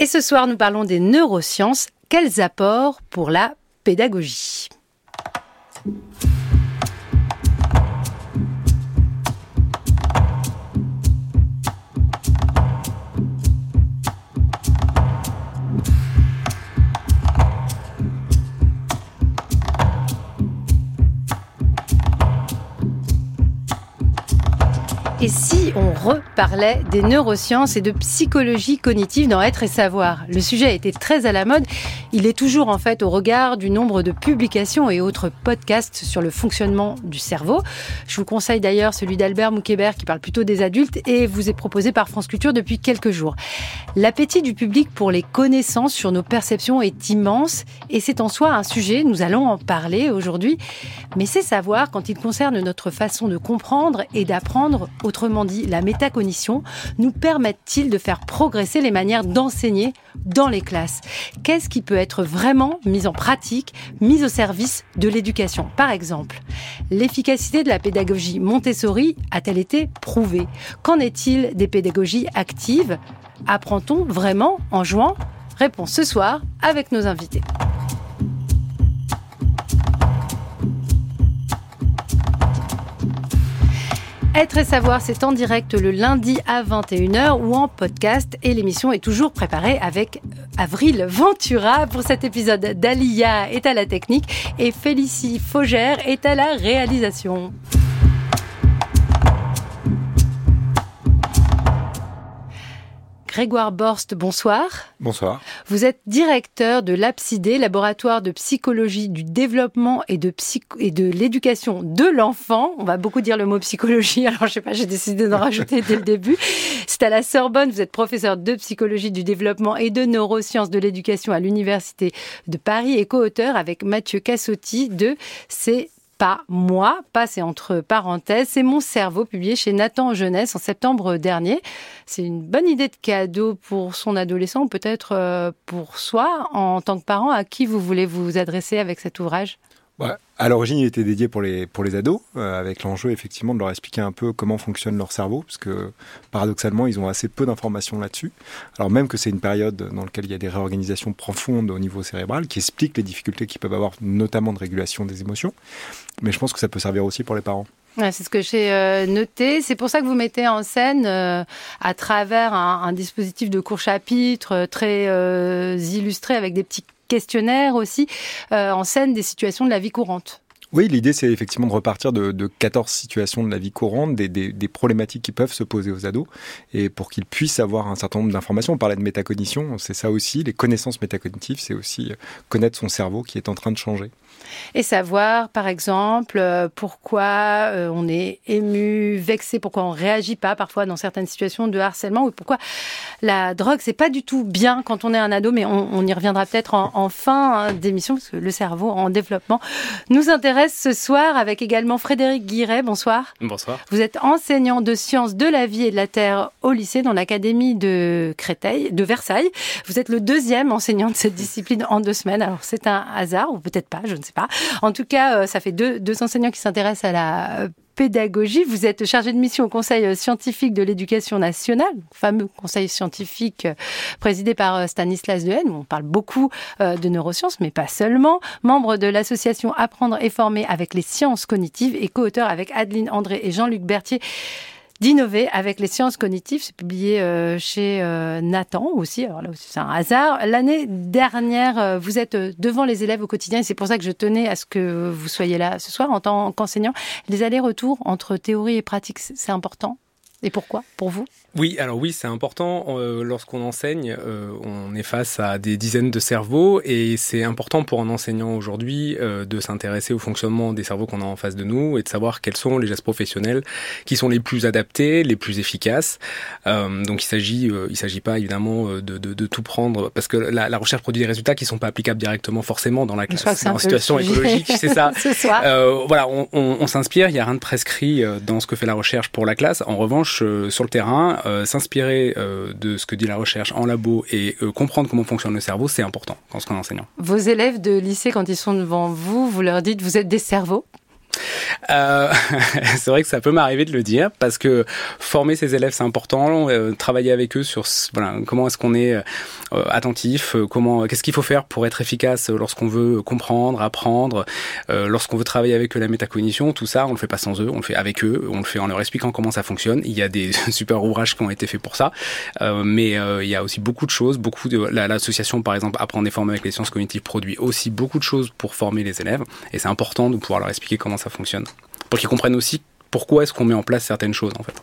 Et ce soir, nous parlons des neurosciences. Quels apports pour la pédagogie? Et si on reparlait des neurosciences et de psychologie cognitive dans Être et Savoir? Le sujet a été très à la mode. Il est toujours en fait au regard du nombre de publications et autres podcasts sur le fonctionnement du cerveau. Je vous conseille d'ailleurs celui d'Albert Moukébert qui parle plutôt des adultes et vous est proposé par France Culture depuis quelques jours. L'appétit du public pour les connaissances sur nos perceptions est immense et c'est en soi un sujet, nous allons en parler aujourd'hui. Mais c'est savoir quand il concerne notre façon de comprendre et d'apprendre autrement dit la métacognition, nous permettent-ils de faire progresser les manières d'enseigner dans les classes? Qu'est-ce qui peut être vraiment mis en pratique, mis au service de l'éducation? Par exemple, l'efficacité de la pédagogie Montessori a-t-elle été prouvée? Qu'en est-il des pédagogies actives? Apprend-on vraiment en jouant? Réponse ce soir avec nos invités. Être et savoir, c'est en direct le lundi à 21h ou en podcast et l'émission est toujours préparée avec euh, Avril Ventura pour cet épisode. Dalia est à la technique et Félicie Faugère est à la réalisation. Grégoire Borst, bonsoir. Bonsoir. Vous êtes directeur de l'APSIDE, laboratoire de psychologie du développement et de, et de l'éducation de l'enfant. On va beaucoup dire le mot psychologie, alors je sais pas, j'ai décidé d'en rajouter dès le début. C'est à la Sorbonne, vous êtes professeur de psychologie du développement et de neurosciences de l'éducation à l'Université de Paris et co-auteur avec Mathieu Cassotti de ces pas moi, pas c'est entre parenthèses, c'est mon cerveau publié chez Nathan Jeunesse en septembre dernier. C'est une bonne idée de cadeau pour son adolescent ou peut-être euh, pour soi en tant que parent. À qui vous voulez vous adresser avec cet ouvrage? À l'origine, il était dédié pour les, pour les ados, euh, avec l'enjeu effectivement de leur expliquer un peu comment fonctionne leur cerveau, parce que paradoxalement, ils ont assez peu d'informations là-dessus. Alors même que c'est une période dans laquelle il y a des réorganisations profondes au niveau cérébral, qui expliquent les difficultés qu'ils peuvent avoir, notamment de régulation des émotions. Mais je pense que ça peut servir aussi pour les parents. c'est ce que j'ai euh, noté. C'est pour ça que vous mettez en scène, euh, à travers un, un, dispositif de court chapitre très illustré avec des petits questionnaire aussi euh, en scène des situations de la vie courante. Oui, l'idée, c'est effectivement de repartir de, de, 14 situations de la vie courante, des, des, des, problématiques qui peuvent se poser aux ados, et pour qu'ils puissent avoir un certain nombre d'informations. On parlait de métacognition, c'est ça aussi. Les connaissances métacognitives, c'est aussi connaître son cerveau qui est en train de changer et savoir, par exemple, euh, pourquoi euh, on est ému, vexé, pourquoi on réagit pas parfois dans certaines situations de harcèlement ou pourquoi la drogue c'est pas du tout bien quand on est un ado, mais on, y reviendra peut-être en, fin hein, d'émission parce que le cerveau en développement nous intéresse ce soir avec également Frédéric Guiret. Bonsoir. Bonsoir. Vous êtes enseignant de sciences de la vie et de la terre au lycée dans l'académie de Créteil, de Versailles. Vous êtes le deuxième enseignant de cette discipline en deux semaines. Alors c'est un hasard ou peut-être pas, je ne sais pas. En tout cas, euh, ça fait deux, deux enseignants qui s'intéressent à la euh, pédagogie. Vous êtes chargé de mission au Conseil euh, scientifique de l'éducation nationale, fameux conseil scientifique présidé par Stanislas Dehaene, où on parle beaucoup de neurosciences, mais pas seulement. Membre de l'association Apprendre et former avec les sciences cognitives et co-auteur avec Adeline André et Jean-Luc Berthier d'innover avec les sciences cognitives. C'est publié euh, chez euh, Nathan aussi. Alors là aussi, c'est un hasard. L'année dernière, euh, vous êtes devant les élèves au quotidien et c'est pour ça que je tenais à ce que vous soyez là ce soir en tant qu'enseignant. Les allers-retours entre théorie et pratique, c'est important? Et pourquoi? Pour vous? Oui, alors oui, c'est important. Euh, lorsqu'on enseigne, euh, on est face à des dizaines de cerveaux et c'est important pour un enseignant aujourd'hui euh, de s'intéresser au fonctionnement des cerveaux qu'on a en face de nous et de savoir quels sont les gestes professionnels qui sont les plus adaptés, les plus efficaces. donc il s'agit, il s'agit pas évidemment de, de, de, tout prendre parce que la, la, recherche produit des résultats qui sont pas applicables directement forcément dans la classe en situation écologique, c'est ça. voilà, on, on, on s'inspire. Il y a rien de prescrit dans ce que fait la recherche pour la classe. En revanche, sur le terrain euh, s'inspirer euh, de ce que dit la recherche en labo et euh, comprendre comment fonctionne le cerveau, c'est important quand on est enseignant. Vos élèves de lycée, quand ils sont devant vous, vous leur dites vous êtes des cerveaux? Euh, C'est vrai que ça peut m'arriver de le dire parce que former ses élèves c'est important, euh, travailler avec eux sur comment est-ce qu'on est, attentif, comment qu'est-ce qu'il faut faire pour être efficace lorsqu'on veut comprendre, apprendre, lorsqu'on veut travailler avec eux la métacognition, tout ça on le fait pas sans eux, on le fait avec eux, on le fait en leur expliquant comment ça fonctionne. Il y a des super ouvrages qui ont été faits pour ça, mais il y a aussi beaucoup de choses, beaucoup de l'association par exemple apprendre et former avec les sciences cognitives produit aussi beaucoup de choses pour former les élèves et c'est important de pouvoir leur expliquer comment ça fonctionne pour qu'ils comprennent aussi pourquoi est-ce qu'on met en place certaines choses en fait.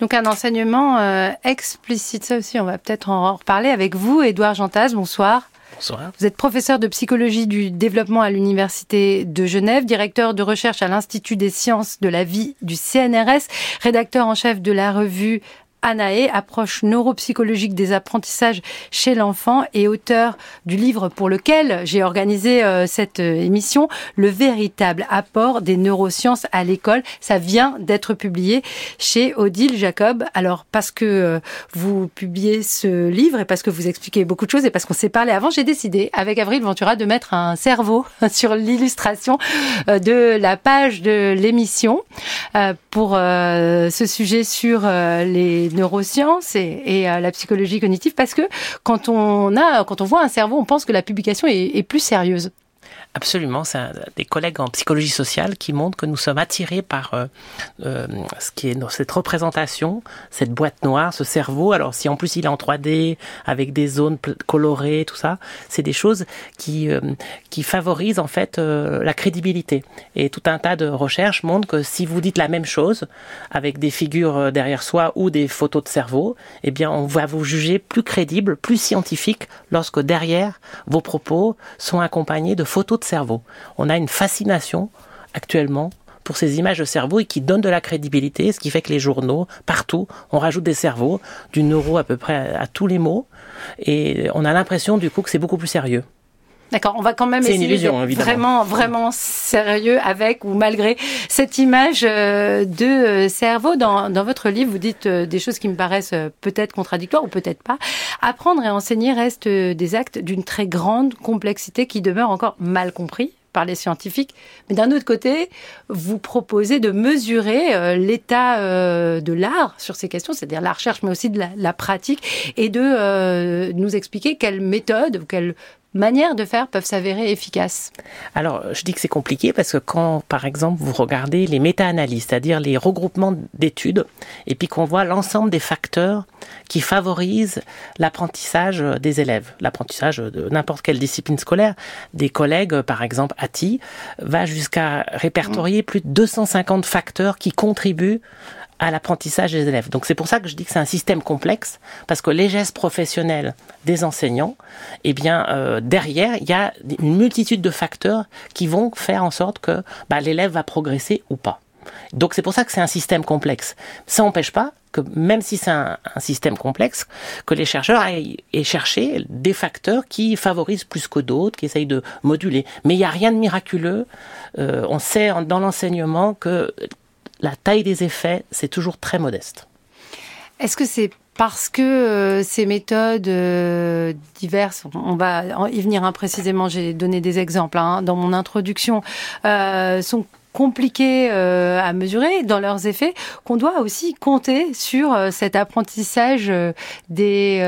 Donc un enseignement euh, explicite, ça aussi, on va peut-être en reparler avec vous, Édouard Jantas, bonsoir. Bonsoir. Vous êtes professeur de psychologie du développement à l'Université de Genève, directeur de recherche à l'Institut des sciences de la vie du CNRS, rédacteur en chef de la revue Anae, approche neuropsychologique des apprentissages chez l'enfant et auteur du livre pour lequel j'ai organisé euh, cette euh, émission, Le véritable apport des neurosciences à l'école. Ça vient d'être publié chez Odile Jacob. Alors, parce que euh, vous publiez ce livre et parce que vous expliquez beaucoup de choses et parce qu'on s'est parlé avant, j'ai décidé, avec Avril Ventura, de mettre un cerveau sur l'illustration de la page de l'émission pour ce sujet sur les neurosciences et, à la psychologie cognitive parce que quand on a, quand on voit un cerveau, on pense que la publication est plus sérieuse. Absolument, c'est des collègues en psychologie sociale qui montrent que nous sommes attirés par euh, euh, ce qui est dans cette représentation, cette boîte noire, ce cerveau. Alors si en plus il est en 3D avec des zones colorées, tout ça, c'est des choses qui euh, qui favorisent en fait la crédibilité. Et tout un tas de recherches montrent que si vous dites la même chose avec des figures derrière soi ou des photos de cerveau, eh bien on va vous juger plus crédible, plus scientifique lorsque derrière vos propos sont accompagnés de photos cerveau. On a une fascination actuellement pour ces images de cerveau et qui donnent de la crédibilité, ce qui fait que les journaux, partout, on rajoute des cerveaux, du neuro à peu près à, tous les mots, et on a l'impression du coup que c'est beaucoup plus sérieux. D'accord, on va quand même essayer illusion, vraiment, vraiment sérieux avec ou malgré cette image euh, de euh, cerveau. Dans, dans votre livre, vous dites euh, des choses qui me paraissent peut-être contradictoires ou peut-être pas. Apprendre et enseigner restent des actes d'une très grande complexité qui demeure encore mal compris par les scientifiques. Mais d'un autre côté, vous proposez de mesurer l'état de l'art sur ces questions, c'est-à-dire la recherche, mais aussi de la, la pratique, et de nous expliquer quelles méthodes ou quelles manières de faire peuvent s'avérer efficaces. Alors, je dis que c'est compliqué parce que quand, par exemple, vous regardez les méta-analyses, c'est-à-dire les regroupements d'études, et puis qu'on voit l'ensemble des facteurs qui favorisent l'apprentissage des élèves, l'apprentissage de n'importe quelle discipline scolaire, des collègues, par exemple, ATI, va jusqu'à répertorier plus de 250 facteurs qui contribuent à l'apprentissage des élèves. Donc c'est pour ça que je dis que c'est un système complexe, parce que les gestes professionnels des enseignants, eh bien euh, derrière il y a une multitude de facteurs qui vont faire en sorte que bah, l'élève va progresser ou pas. Donc c'est pour ça que c'est un système complexe. Ça n'empêche pas que même si c'est un, système complexe, que les chercheurs aient, cherché des facteurs qui favorisent plus que d'autres, qui essayent de moduler. Mais il n'y a rien de miraculeux. Euh, on sait dans l'enseignement que la taille des effets, c'est toujours très modeste. Est-ce que c'est parce que euh, ces méthodes euh, diverses, on va y venir imprécisément, hein, j'ai donné des exemples hein, dans mon introduction, euh, sont compliquées à mesurer dans leurs effets, qu'on doit aussi compter sur cet apprentissage des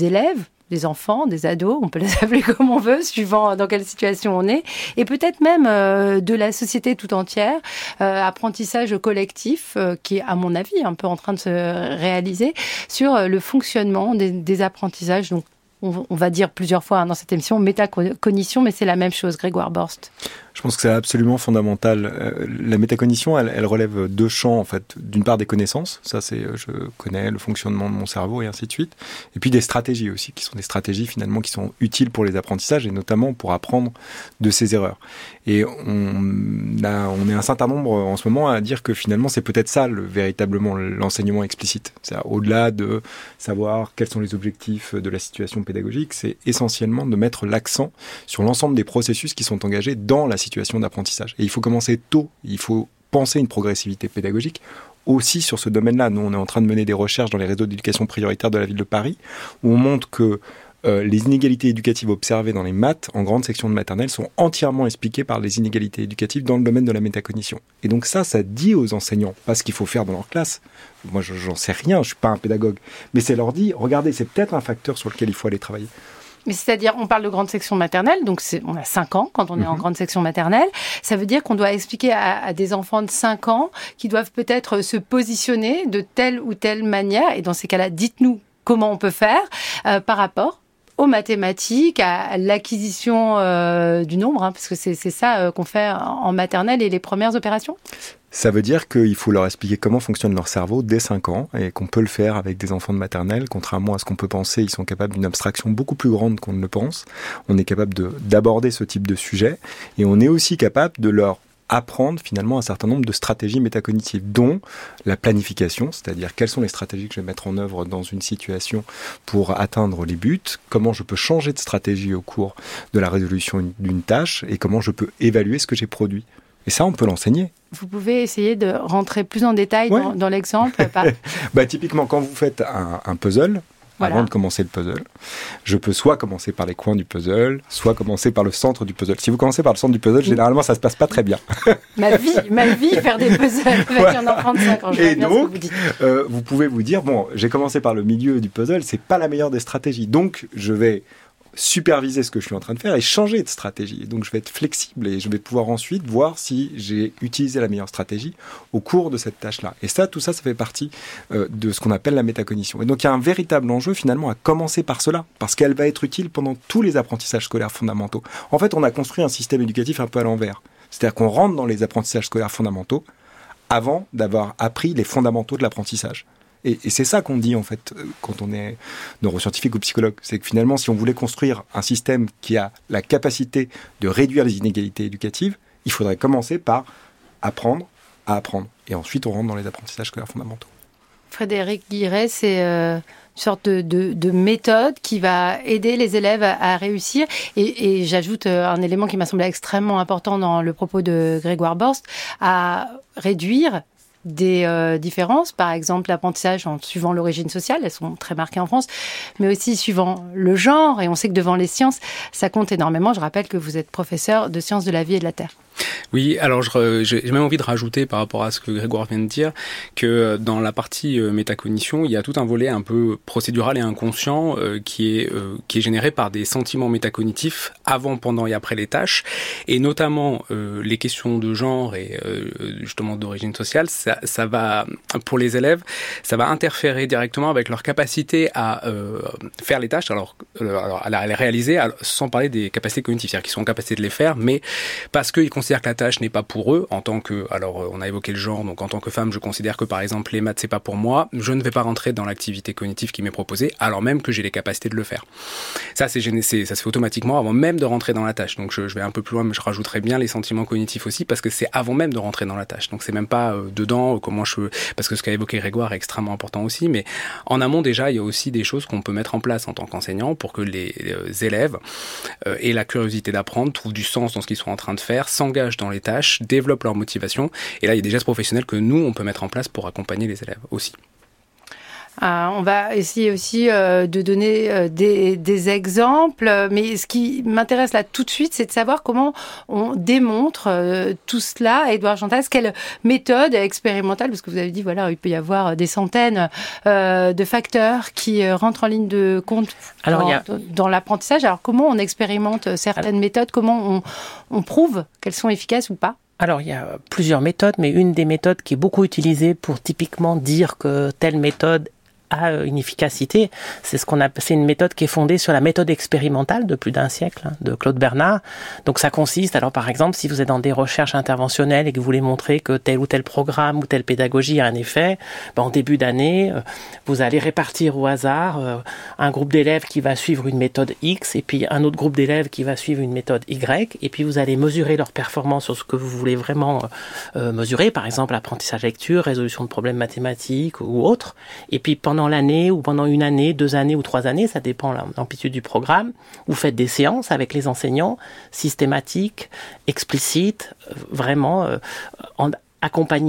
élèves des enfants, des ados, on peut les appeler comme on veut, suivant dans quelle situation on est, et peut-être même euh, de la société tout entière, euh, apprentissage collectif euh, qui est, à mon avis, un peu en train de se réaliser sur le fonctionnement des, apprentissages. On, va dire plusieurs fois hein, dans cette émission métacognition, mais c'est la même chose, Grégoire Borst. Je pense que c'est absolument fondamental. Euh, la métacognition, elle, elle, relève deux champs en fait. D'une part des connaissances, ça c'est euh, je connais le fonctionnement de mon cerveau et ainsi de suite. Et puis des stratégies aussi, qui sont des stratégies finalement qui sont utiles pour les apprentissages et notamment pour apprendre de ses erreurs. Et on est un certain nombre en ce moment à dire que finalement c'est peut-être ça le, véritablement l'enseignement explicite. C'est au-delà de savoir quels sont les objectifs de la situation c'est essentiellement de mettre l'accent sur l'ensemble des processus qui sont engagés dans la situation d'apprentissage. Et il faut commencer tôt, il faut penser une progressivité pédagogique aussi sur ce domaine-là. Nous, on est en train de mener des recherches dans les réseaux d'éducation prioritaire de la ville de Paris, où on montre que euh, les inégalités éducatives observées dans les maths en grande section de maternelle sont entièrement expliquées par les inégalités éducatives dans le domaine de la métacognition. Et donc ça, ça dit aux enseignants pas ce qu'il faut faire dans leur classe. Moi, j'en sais rien, je suis pas un pédagogue, mais c'est leur dit, regardez, c'est peut-être un facteur sur lequel il faut aller travailler. Mais c'est-à-dire, on parle de grande section maternelle, donc on a 5 ans quand on est en mhm. grande section maternelle. Ça veut dire qu'on doit expliquer à, des enfants de 5 ans qui doivent peut-être se positionner de telle ou telle manière. Et dans ces cas-là, dites-nous comment on peut faire euh, par rapport aux mathématiques, à l'acquisition euh, du nombre, hein, parce que c'est ça euh, qu'on fait en maternelle et les premières opérations ça veut dire qu'il faut leur expliquer comment fonctionne leur cerveau dès 5 ans et qu'on peut le faire avec des enfants de maternelle. Contrairement à ce qu'on peut penser, ils sont capables d'une abstraction beaucoup plus grande qu'on ne le pense. On est capable d'aborder ce type de sujet et on est aussi capable de leur apprendre finalement un certain nombre de stratégies métacognitives, dont la planification, c'est-à-dire quelles sont les stratégies que je vais mettre en œuvre dans une situation pour atteindre les buts, comment je peux changer de stratégie au cours de la résolution d'une tâche et comment je peux évaluer ce que j'ai produit. Et ça, on peut l'enseigner. Vous pouvez essayer de rentrer plus en détail dans, l'exemple bah, Typiquement, quand vous faites un, puzzle, avant de commencer le puzzle, je peux soit commencer par les coins du puzzle, soit commencer par le centre du puzzle. Si vous commencez par le centre du puzzle, généralement, ça se passe pas très bien. ma vie, ma vie, faire des puzzles avec un enfant de 5 ans. Et donc, vous, euh, vous pouvez vous dire, bon, j'ai commencé par le milieu du puzzle, c'est pas la meilleure des stratégies. Donc, je vais superviser ce que je suis en train de faire et changer de stratégie. donc je vais être flexible et je vais pouvoir ensuite voir si j'ai utilisé la meilleure stratégie au cours de cette tâche-là. Et ça, tout ça, ça fait partie euh, de ce qu'on appelle la métacognition. Et donc il y a un véritable enjeu finalement à commencer par cela, parce qu'elle va être utile pendant tous les apprentissages scolaires fondamentaux. En fait, on a construit un système éducatif un peu à l'envers. C'est-à-dire qu'on rentre dans les apprentissages scolaires fondamentaux avant d'avoir appris les fondamentaux de l'apprentissage. Et, c'est ça qu'on dit en fait euh, quand on est neuroscientifique ou psychologue, c'est que finalement si on voulait construire un système qui a la capacité de réduire les inégalités éducatives, il faudrait commencer par apprendre à apprendre. Et ensuite on rentre dans les apprentissages scolaires fondamentaux. Frédéric Guiret, c'est euh, une sorte de, méthode qui va aider les élèves à, réussir. Et, j'ajoute euh, un élément qui m'a semblé extrêmement important dans le propos de Grégoire Borst, à réduire des euh, différences, par exemple l'apprentissage en suivant l'origine sociale, elles sont très marquées en France, mais aussi suivant le genre, et on sait que devant les sciences, ça compte énormément. Je rappelle que vous êtes professeur de sciences de la vie et de la Terre. Oui, alors j'ai même envie de rajouter par rapport à ce que Grégoire vient de dire que euh, dans la partie euh, métacognition, il y a tout un volet un peu procédural et inconscient qui est qui est généré par des sentiments métacognitifs avant, pendant et après les tâches, et notamment les questions de genre et justement d'origine sociale. Ça, ça, va pour les élèves, ça va interférer directement avec leur capacité à faire les tâches, alors, alors à les réaliser, sans parler des capacités cognitives, c'est-à-dire qu'ils sont en capacité de les faire, mais parce qu'ils considèrent que la tâche n'est pas pour eux en tant que alors euh, on a évoqué le genre donc en tant que femme je considère que par exemple les maths c'est pas pour moi je ne vais pas rentrer dans l'activité cognitive qui m'est proposée alors même que j'ai les capacités de le faire. Ça c'est ça se fait automatiquement avant même de rentrer dans la tâche. Donc je, vais un peu plus loin mais je rajouterai bien les sentiments cognitifs aussi parce que c'est avant même de rentrer dans la tâche. Donc c'est même pas euh, dedans euh, comment je parce que ce qu'a évoqué Grégoire est extrêmement important aussi mais en amont déjà il y a aussi des choses qu'on peut mettre en place en tant qu'enseignant pour que les, élèves aient la curiosité d'apprendre trouvent du sens dans ce qu'ils sont en train de faire s'engagent dans les tâches, développent leur motivation. Et là, il y a des gestes professionnels que nous, on peut mettre en place pour accompagner les élèves aussi. Euh, on va essayer aussi euh, de donner euh, des, exemples, mais ce qui m'intéresse là tout de suite, c'est de savoir comment on démontre tout cela. Edouard Chantas, quelle méthode expérimentale, parce que vous avez dit, voilà, il peut y avoir des centaines de facteurs qui rentrent en ligne de compte Alors, dans, l'apprentissage. Alors, comment on expérimente certaines méthodes? Comment on prouve qu'elles sont efficaces ou pas? Alors, il y a plusieurs méthodes, mais une des méthodes qui est beaucoup utilisée pour typiquement dire que telle méthode a une efficacité. C'est ce qu'on a, c'est une méthode qui est fondée sur la méthode expérimentale de plus d'un siècle hein, de Claude Bernard. Donc ça consiste, alors par exemple, si vous êtes dans des recherches interventionnelles et que vous voulez montrer que tel ou tel programme ou telle pédagogie a un effet, ben, en début d'année, euh, vous allez répartir au hasard euh, un groupe d'élèves qui va suivre une méthode X et puis un autre groupe d'élèves qui va suivre une méthode Y et puis vous allez mesurer leur performance sur ce que vous voulez vraiment euh, mesurer, par exemple apprentissage lecture, résolution de problèmes mathématiques ou autre. Et puis pendant l'année ou pendant une année, deux années ou trois années, ça dépend de l'amplitude du programme. Vous faites des séances avec les enseignants, systématiques, explicites, euh, vraiment euh,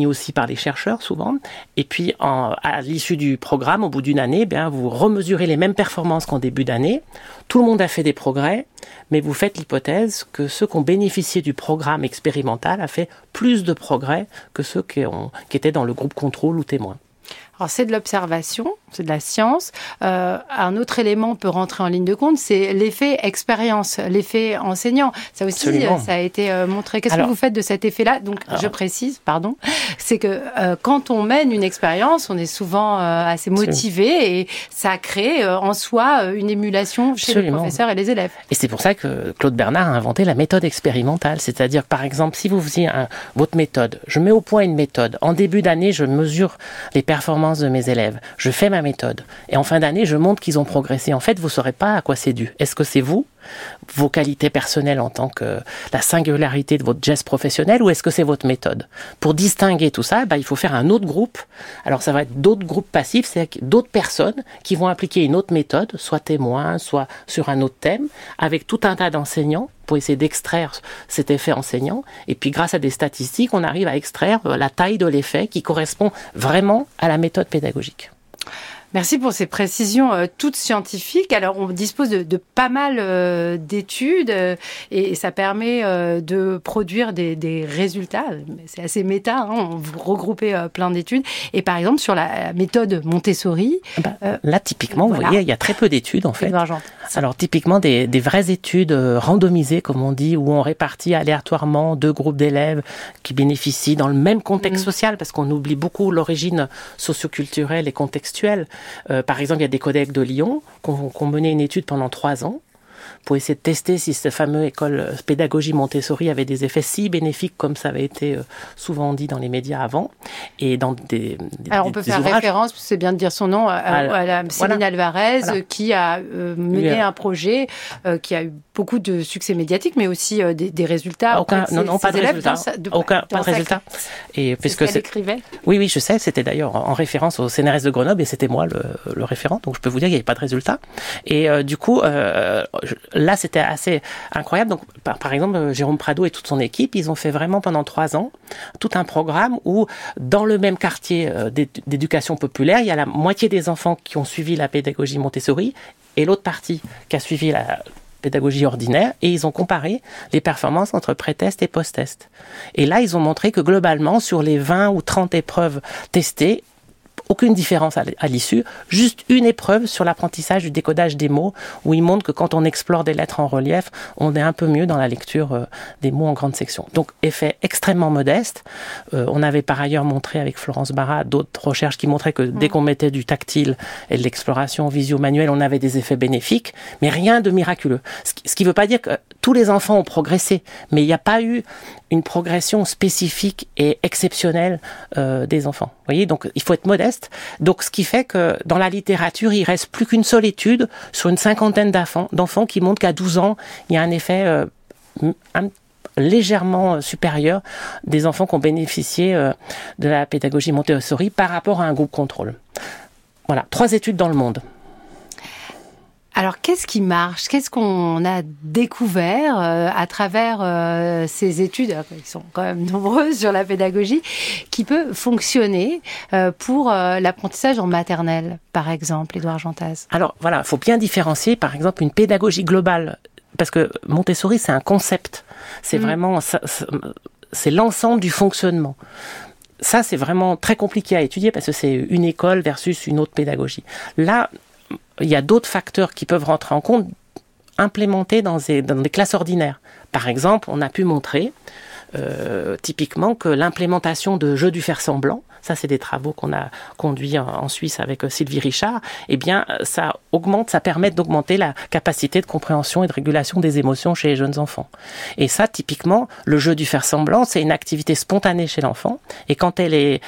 aussi par les chercheurs souvent. Et puis, à l'issue du programme, au bout d'une année, eh bien, vous remesurez les mêmes performances qu'en début d'année. Tout le monde a fait des progrès, mais vous faites l'hypothèse que ceux qui ont bénéficié du programme expérimental a fait plus de progrès que ceux qui, qui étaient dans le groupe contrôle ou témoin. Alors c'est de l'observation, c'est de la science. Euh, un autre élément peut rentrer en ligne de compte, c'est l'effet expérience, l'effet enseignant. Ça aussi, Absolument. ça a été euh, montré. Qu'est-ce que vous faites de cet effet-là? Donc je précise, pardon, c'est que euh, quand on mène une expérience, on est souvent euh, assez motivé et ça crée euh, en soi euh, une émulation chez les professeurs et les élèves. Et c'est pour ça que Claude Bernard a inventé la méthode expérimentale. C'est-à-dire, par exemple, si vous faisiez un- votre méthode, je mets au point une méthode. En début d'année, je mesure les performances de mes élèves. Je fais ma méthode. Et en fin d'année, je montre qu'ils ont progressé. En fait, vous ne saurez pas à quoi c'est dû. Est-ce que c'est vous, vos qualités personnelles en tant que la singularité de votre geste professionnel, ou est-ce que c'est votre méthode? Pour distinguer tout ça, bah, il faut faire un autre groupe. Alors, ça va être d'autres groupes passifs, c'est d'autres personnes qui vont appliquer une autre méthode, soit témoin, soit sur un autre thème, avec tout un tas d'enseignants pour essayer d'extraire cet effet enseignant. Et puis, grâce à des statistiques, on arrive à extraire euh, la taille de l'effet qui correspond vraiment à la méthode pédagogique. Merci pour ces précisions euh, toutes scientifiques. Alors, on dispose de, de pas mal euh, d'études euh, et, ça permet euh, de produire des, des résultats. C'est assez méta, hein, vous regroupez euh, plein d'études. Et par exemple, sur la, la méthode Montessori, Bah, Euh, là, typiquement, vous voyez, il y a très peu d'études, en fait. Alors typiquement des, des vraies études randomisées, comme on dit, où on répartit aléatoirement deux groupes d'élèves qui bénéficient dans le même contexte Mhm. social, parce qu'on oublie beaucoup l'origine socioculturelle et contextuelle. Euh, par exemple, il y a des collègues de Lyon qui ont, mené une étude pendant trois ans pour essayer de tester si cette fameuse école euh, pédagogie Montessori avait des effets si bénéfiques comme ça avait été euh, souvent dit dans les médias avant et dans des, des- Alors, on peut faire ouvrages. référence, c'est bien de dire son nom, à, la Céline Alvarez, Voilà. qui a euh, mené Oui, un projet euh, qui a eu beaucoup de succès médiatique, mais aussi euh, des, des résultats. Aucun, auprès non, ses- non, pas de élèves résultat. dans sa- de- Aucun, pas de sa- résultat. Et puisque c'est. Oui, oui, je sais. C'était d'ailleurs en référence au CNRS de Grenoble et c'était moi le, le référent. Donc je peux vous dire qu'il n'y avait pas de résultat. Et euh, du coup, euh, je- là, c'était assez incroyable. Donc, par, par exemple, euh, Jérôme Prado et toute son équipe, ils ont fait vraiment pendant trois ans tout un programme où, dans le même quartier euh, d'é- d'éducation populaire, il y a la moitié des enfants qui ont suivi la pédagogie Montessori et l'autre partie qui a suivi la pédagogie ordinaire et ils ont comparé les performances entre pré-test et post-test. Et là, ils ont montré que globalement, sur les 20 ou 30 épreuves testées, aucune différence à l'issue, juste une épreuve sur l'apprentissage du décodage des mots, où il montre que quand on explore des lettres en relief, on est un peu mieux dans la lecture euh, des mots en grande section. Donc, effet extrêmement modeste. Euh, on avait par ailleurs montré avec Florence Barra d'autres recherches qui montraient que dès qu'on mettait du tactile et de l'exploration visio-manuelle, on avait des effets bénéfiques, mais rien de miraculeux. Ce qui- ce qui ne veut pas dire que tous les enfants ont progressé, mais il n'y a pas eu une progression spécifique et exceptionnelle euh, des enfants. Vous voyez, donc il faut être modeste. Donc ce qui fait que dans la littérature, il reste plus qu'une seule étude sur une cinquantaine d'enfants, qui montrent qu'à 12 ans, il y a un effet euh, légèrement euh, supérieur des enfants qui ont bénéficié euh, de la pédagogie Montessori par rapport à un groupe contrôle. Voilà, trois études dans le monde. Alors, qu'est-ce qui marche? Qu'est-ce qu'on a découvert euh, à travers euh, ces études, alors, qui sont quand même nombreuses sur la pédagogie, qui peut fonctionner euh, pour euh, l'apprentissage en maternelle, par exemple, Édouard Jantaz? Alors voilà, il faut bien différencier par exemple une pédagogie globale, parce que Montessori c'est un concept, c'est Mm. vraiment c'est l'ensemble du fonctionnement. Ça c'est vraiment très compliqué à étudier parce que c'est une école versus une autre pédagogie. Là, il y a d'autres facteurs qui peuvent rentrer en compte implémentés dans des, classes ordinaires. Par exemple, on a pu montrer euh, typiquement que l'implémentation de jeux du faire semblant, ça c'est des travaux qu'on a conduits en, en Suisse avec euh, Sylvie Richard, eh bien euh, ça augmente, ça permet d'augmenter la capacité de compréhension et de régulation des émotions chez les jeunes enfants. Et ça typiquement, le jeu du faire semblant, c'est une activité spontanée chez l'enfant et quand elle est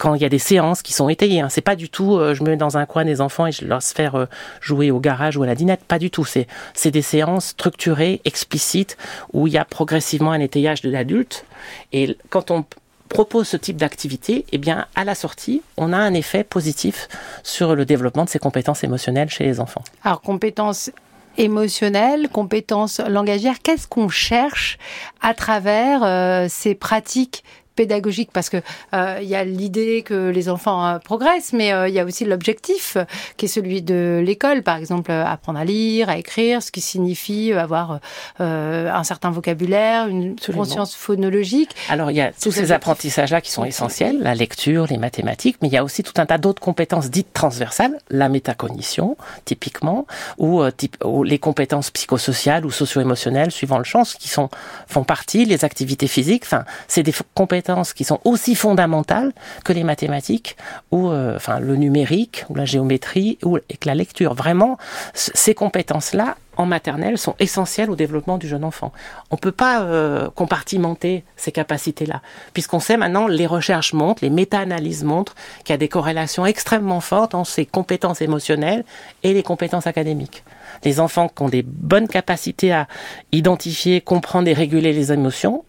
quand il y a des séances qui sont étayées. Hein. C'est pas du tout, euh, je me mets dans un coin des enfants et je leur faire euh, jouer au garage ou à la dinette. Pas du tout. C'est c'est des séances structurées, explicites, où il y a progressivement un étayage de l'adulte. Et quand on propose ce type d'activité, eh bien, à la sortie, on a un effet positif sur le développement de ses compétences émotionnelles chez les enfants. Alors, compétences émotionnelles, compétences langagières, qu'est-ce qu'on cherche à travers euh, ces pratiques pédagogique parce que euh, il y a l'idée que les enfants euh, progressent, mais il y a aussi l'objectif qui est celui de l'école, par exemple apprendre à lire, à écrire, ce qui signifie avoir un certain vocabulaire, une conscience phonologique. Alors il y a tous ces apprentissages-là qui sont essentiels, la lecture, les mathématiques, mais il y a aussi tout un tas d'autres compétences dites transversales, la métacognition typiquement, ou, ou les compétences psychosociales ou socio-émotionnelles suivant le champ, qui sont font partie les activités physiques. Enfin, c'est des compétences qui sont aussi fondamentales que les mathématiques ou euh, enfin le numérique ou la géométrie ou et que la lecture. Vraiment, ces compétences-là en maternelle sont essentielles au développement du jeune enfant. On ne peut pas euh, compartimenter ces capacités-là, puisqu'on sait maintenant, les recherches montrent, les méta-analyses montrent qu'il y a des corrélations extrêmement fortes entre ces compétences émotionnelles et les compétences académiques. Les enfants qui ont des bonnes capacités à identifier, comprendre et réguler les émotions,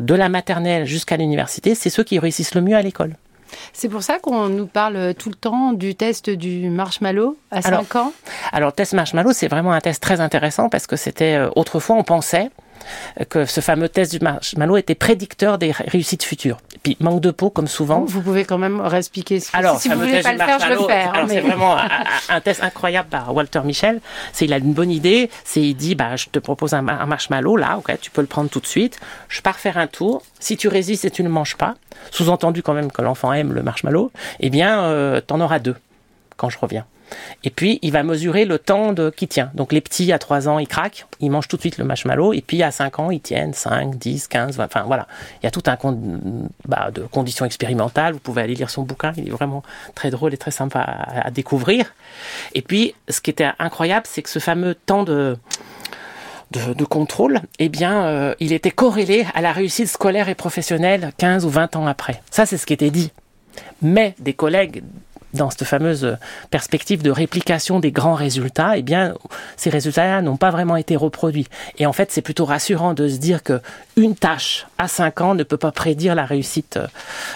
de la maternelle jusqu'à l'université, c'est ceux qui réussissent le mieux à l'école. C'est pour ça qu'on nous parle tout le temps du test du marshmallow à 5 ans? Alors, le test marshmallow, c'est vraiment un test très intéressant parce que c'était euh, autrefois, on pensait que ce fameux test du marshmallow était prédicteur des réussites futures. Et puis manque de peau, comme souvent. Vous pouvez quand même réexpliquer. Ce Alors, si vous voulez pas le faire, je le fais. Hein, c'est vraiment un, test incroyable par Walter Michel. C'est il a une bonne idée. C'est il dit bah je te propose un, marshmallow là, ok, tu peux le prendre tout de suite. Je pars faire un tour. Si tu résistes et tu ne manges pas, sous-entendu quand même que l'enfant aime le marshmallow, eh bien euh, t'en auras deux quand je reviens. Et puis, il va mesurer le temps de, qui tient. Donc, les petits, à 3 ans, ils craquent, ils mangent tout de suite le marshmallow. Et puis, à 5 ans, ils tiennent 5, 10, 15, 20. Enfin, voilà. Il y a tout un bah, de conditions expérimentales. Vous pouvez aller lire son bouquin. Il est vraiment très drôle et très sympa à, découvrir. Et puis, ce qui était incroyable, c'est que ce fameux temps de, de, contrôle, eh bien, euh, il était corrélé à la réussite scolaire et professionnelle 15 ou 20 ans après. Ça, c'est ce qui était dit. Mais des collègues dans cette fameuse perspective de réplication des grands résultats, eh bien, ces résultats-là n'ont pas vraiment été reproduits. Et en fait, c'est plutôt rassurant de se dire que une tâche à 5 ans ne peut pas prédire la réussite euh,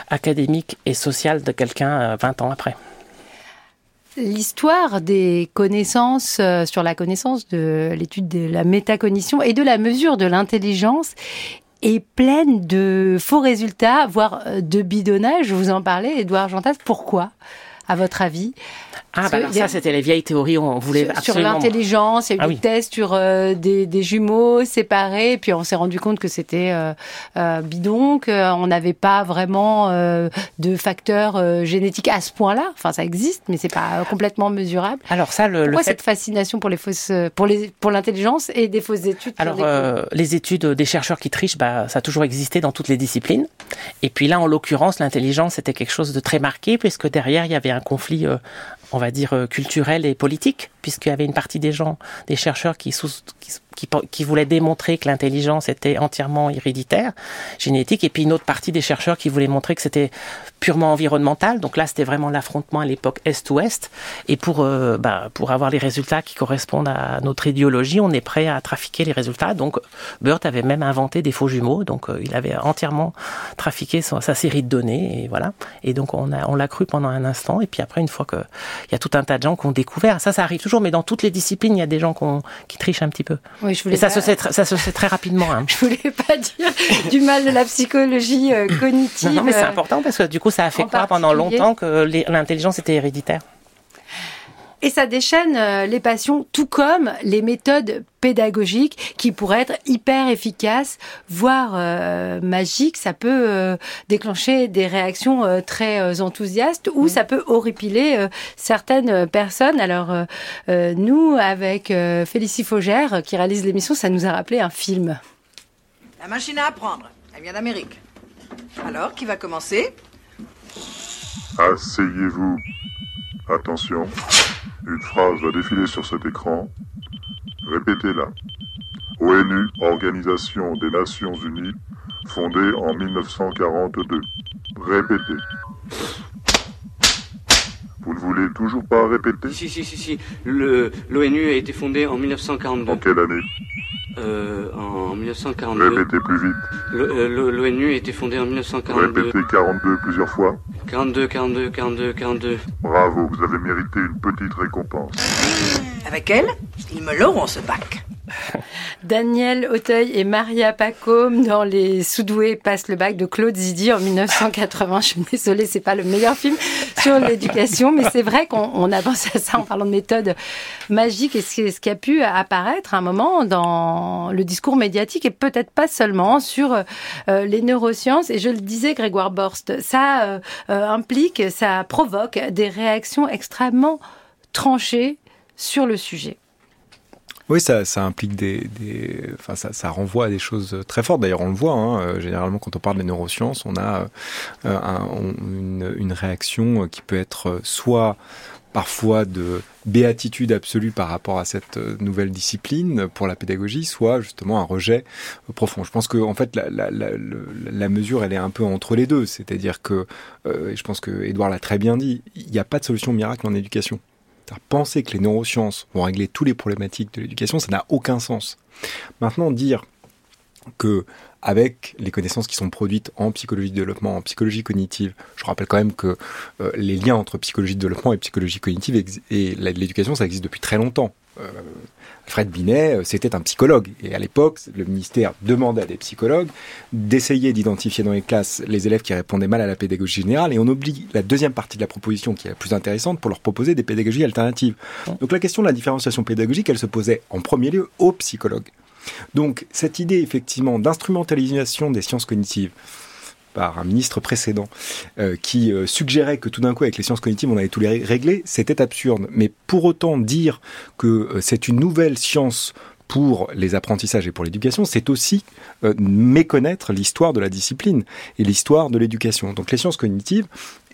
académique et sociale de quelqu'un 20 euh, ans après. L'histoire des connaissances euh, sur la connaissance de l'étude de la métacognition et de la mesure de l'intelligence est pleine de faux résultats, voire de bidonnage. Vous en parlez, Edouard Jantas. Pourquoi? À votre avis ah, bah ça, c'était les vieilles théories, on voulait sur, Sur l'intelligence, il y a eu ah des tests sur euh, des, des, jumeaux séparés, puis on s'est rendu compte que c'était euh, euh bidon, qu'on n'avait pas vraiment euh, de facteurs génétiques à ce point-là. Enfin, ça existe, mais c'est pas complètement mesurable. Alors ça, le, Pourquoi cette fascination pour les fausses, pour les, pour l'intelligence et des fausses études Alors, les études des chercheurs qui trichent, bah, ça a toujours existé dans toutes les disciplines. Et puis là, en l'occurrence, l'intelligence était quelque chose de très marqué, puisque derrière, il y avait un conflit on va dire, euh, culturel et politique, puisqu'il y avait une partie des gens, des chercheurs qui, sous, qui, qui voulaient démontrer que l'intelligence était entièrement héréditaire, génétique, et puis une autre partie des chercheurs qui voulaient montrer que c'était purement environnemental. Donc là, c'était vraiment l'affrontement à l'époque Est-Ouest. Et pour, bah, pour avoir les résultats qui correspondent à notre idéologie, on est prêt à trafiquer les résultats. Donc Burt avait même inventé des faux jumeaux. Donc euh, il avait entièrement trafiqué sa, série de données. Et voilà. Et donc on a, on l'a cru pendant un instant. Et puis après, une fois que il y a tout un tas de gens qui ont découvert, ça, ça arrive toujours. Mais dans toutes les disciplines, il y a des gens qui trichent un petit peu. Oui, je voulais et ça, se sait, ça se sait très rapidement. Hein. Je voulais pas dire du mal de la psychologie euh, cognitive. Non, mais c'est important parce que du coup, ça a fait croire pendant longtemps que l'intelligence était héréditaire. Et ça déchaîne euh, les passions, tout comme les méthodes pédagogiques qui pourraient être hyper efficaces, voire euh, magiques. Ça peut euh, déclencher des réactions très enthousiastes ou ça peut horripiler certaines personnes. Alors nous, avec Félicie Faugère, qui réalise l'émission, ça nous a rappelé un film. La machine à apprendre, elle vient d'Amérique. Alors, qui va commencer? Asseyez-vous. Attention. Une phrase va défiler sur cet écran. Répétez-la. ONU, Organisation des Nations Unies, fondée en 1942. Répétez. Vous ne voulez toujours pas répéter Si, si, si, si. L'ONU a été fondée en 1942. En quelle année euh, En 1942. Répétez plus vite. L'ONU a été fondée en 1942. Répétez 42 plusieurs fois. 42, 42, 42, 42. Bravo, vous avez mérité une petite récompense. Avec elle, ils me l'auront ce bac. Daniel Auteuil et Maria Pacôme dans Les Soudoués passent le bac de Claude Zidi en 1980. Je suis désolée, c'est pas le meilleur film sur l'éducation, mais c'est vrai qu'on a pensé à ça en parlant de méthode magique et ce qui a pu apparaître à un moment dans le discours médiatique et peut-être pas seulement sur euh, les neurosciences. Et je le disais, Grégoire Borst, ça euh, euh, implique, ça provoque des réactions extrêmement tranchées sur le sujet. Oui, ça, implique des, enfin, ça, renvoie à des choses très fortes. D'ailleurs, on le voit. Hein, euh, généralement, quand on parle des neurosciences, on a euh, un, une, réaction qui peut être soit parfois de béatitude absolue par rapport à cette euh, nouvelle discipline pour la pédagogie, soit justement un rejet profond. Je pense que en fait la mesure elle est un peu entre les deux, c'est-à-dire que euh, je pense que Edouard l'a très bien dit, il n'y a pas de solution miracle en éducation. Penser que les neurosciences vont régler toutes les problématiques de l'éducation, ça n'a aucun sens. Maintenant, dire que avec les connaissances qui sont produites en psychologie de développement, en psychologie cognitive, je rappelle quand même que euh, les liens entre psychologie de développement et psychologie cognitive et l'éducation, ça existe depuis très longtemps. Euh, Fred Binet, euh, c'était un psychologue. Et à l'époque, le ministère demandait à des psychologues d'essayer d'identifier dans les classes les élèves qui répondaient mal à la pédagogie générale. Et on oublie la deuxième partie de la proposition qui est la plus intéressante pour leur proposer des pédagogies alternatives. Donc la question de la différenciation pédagogique, elle se posait en premier lieu aux psychologues. Donc cette idée effectivement d'instrumentalisation des sciences cognitives, par un ministre précédent euh, qui euh, suggérait que tout d'un coup avec les sciences cognitives on allait tout les régler, c'était absurde. Mais pour autant dire que euh, c'est une nouvelle science pour les apprentissages et pour l'éducation, c'est aussi méconnaître l'histoire de la discipline et l'histoire de l'éducation. Donc les sciences cognitives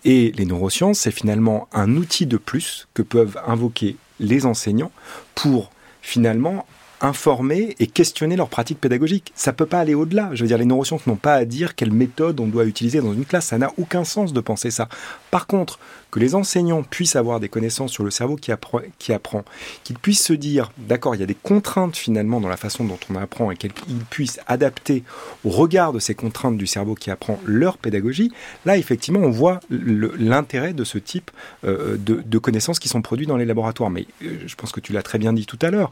et les neurosciences, c'est finalement un outil de plus que peuvent invoquer les enseignants pour finalement informer et questionner leurs pratiques pédagogiques. Ça peut pas aller au-delà. Je veux dire, les neurosciences n'ont pas à dire quelle méthode on doit utiliser dans une classe. Ça n'a aucun sens de penser ça. Par contre, que les enseignants puissent avoir des connaissances sur le cerveau qui, apprend, qui apprend qu'ils puissent se dire, d'accord, il y a des contraintes finalement dans la façon dont on apprend et qu'ils puissent adapter au regard de ces contraintes du cerveau qui apprend leur pédagogie, là effectivement on voit l'intérêt de ce type euh, de, de, connaissances qui sont produites dans les laboratoires. Mais euh, je pense que tu l'as très bien dit tout à l'heure,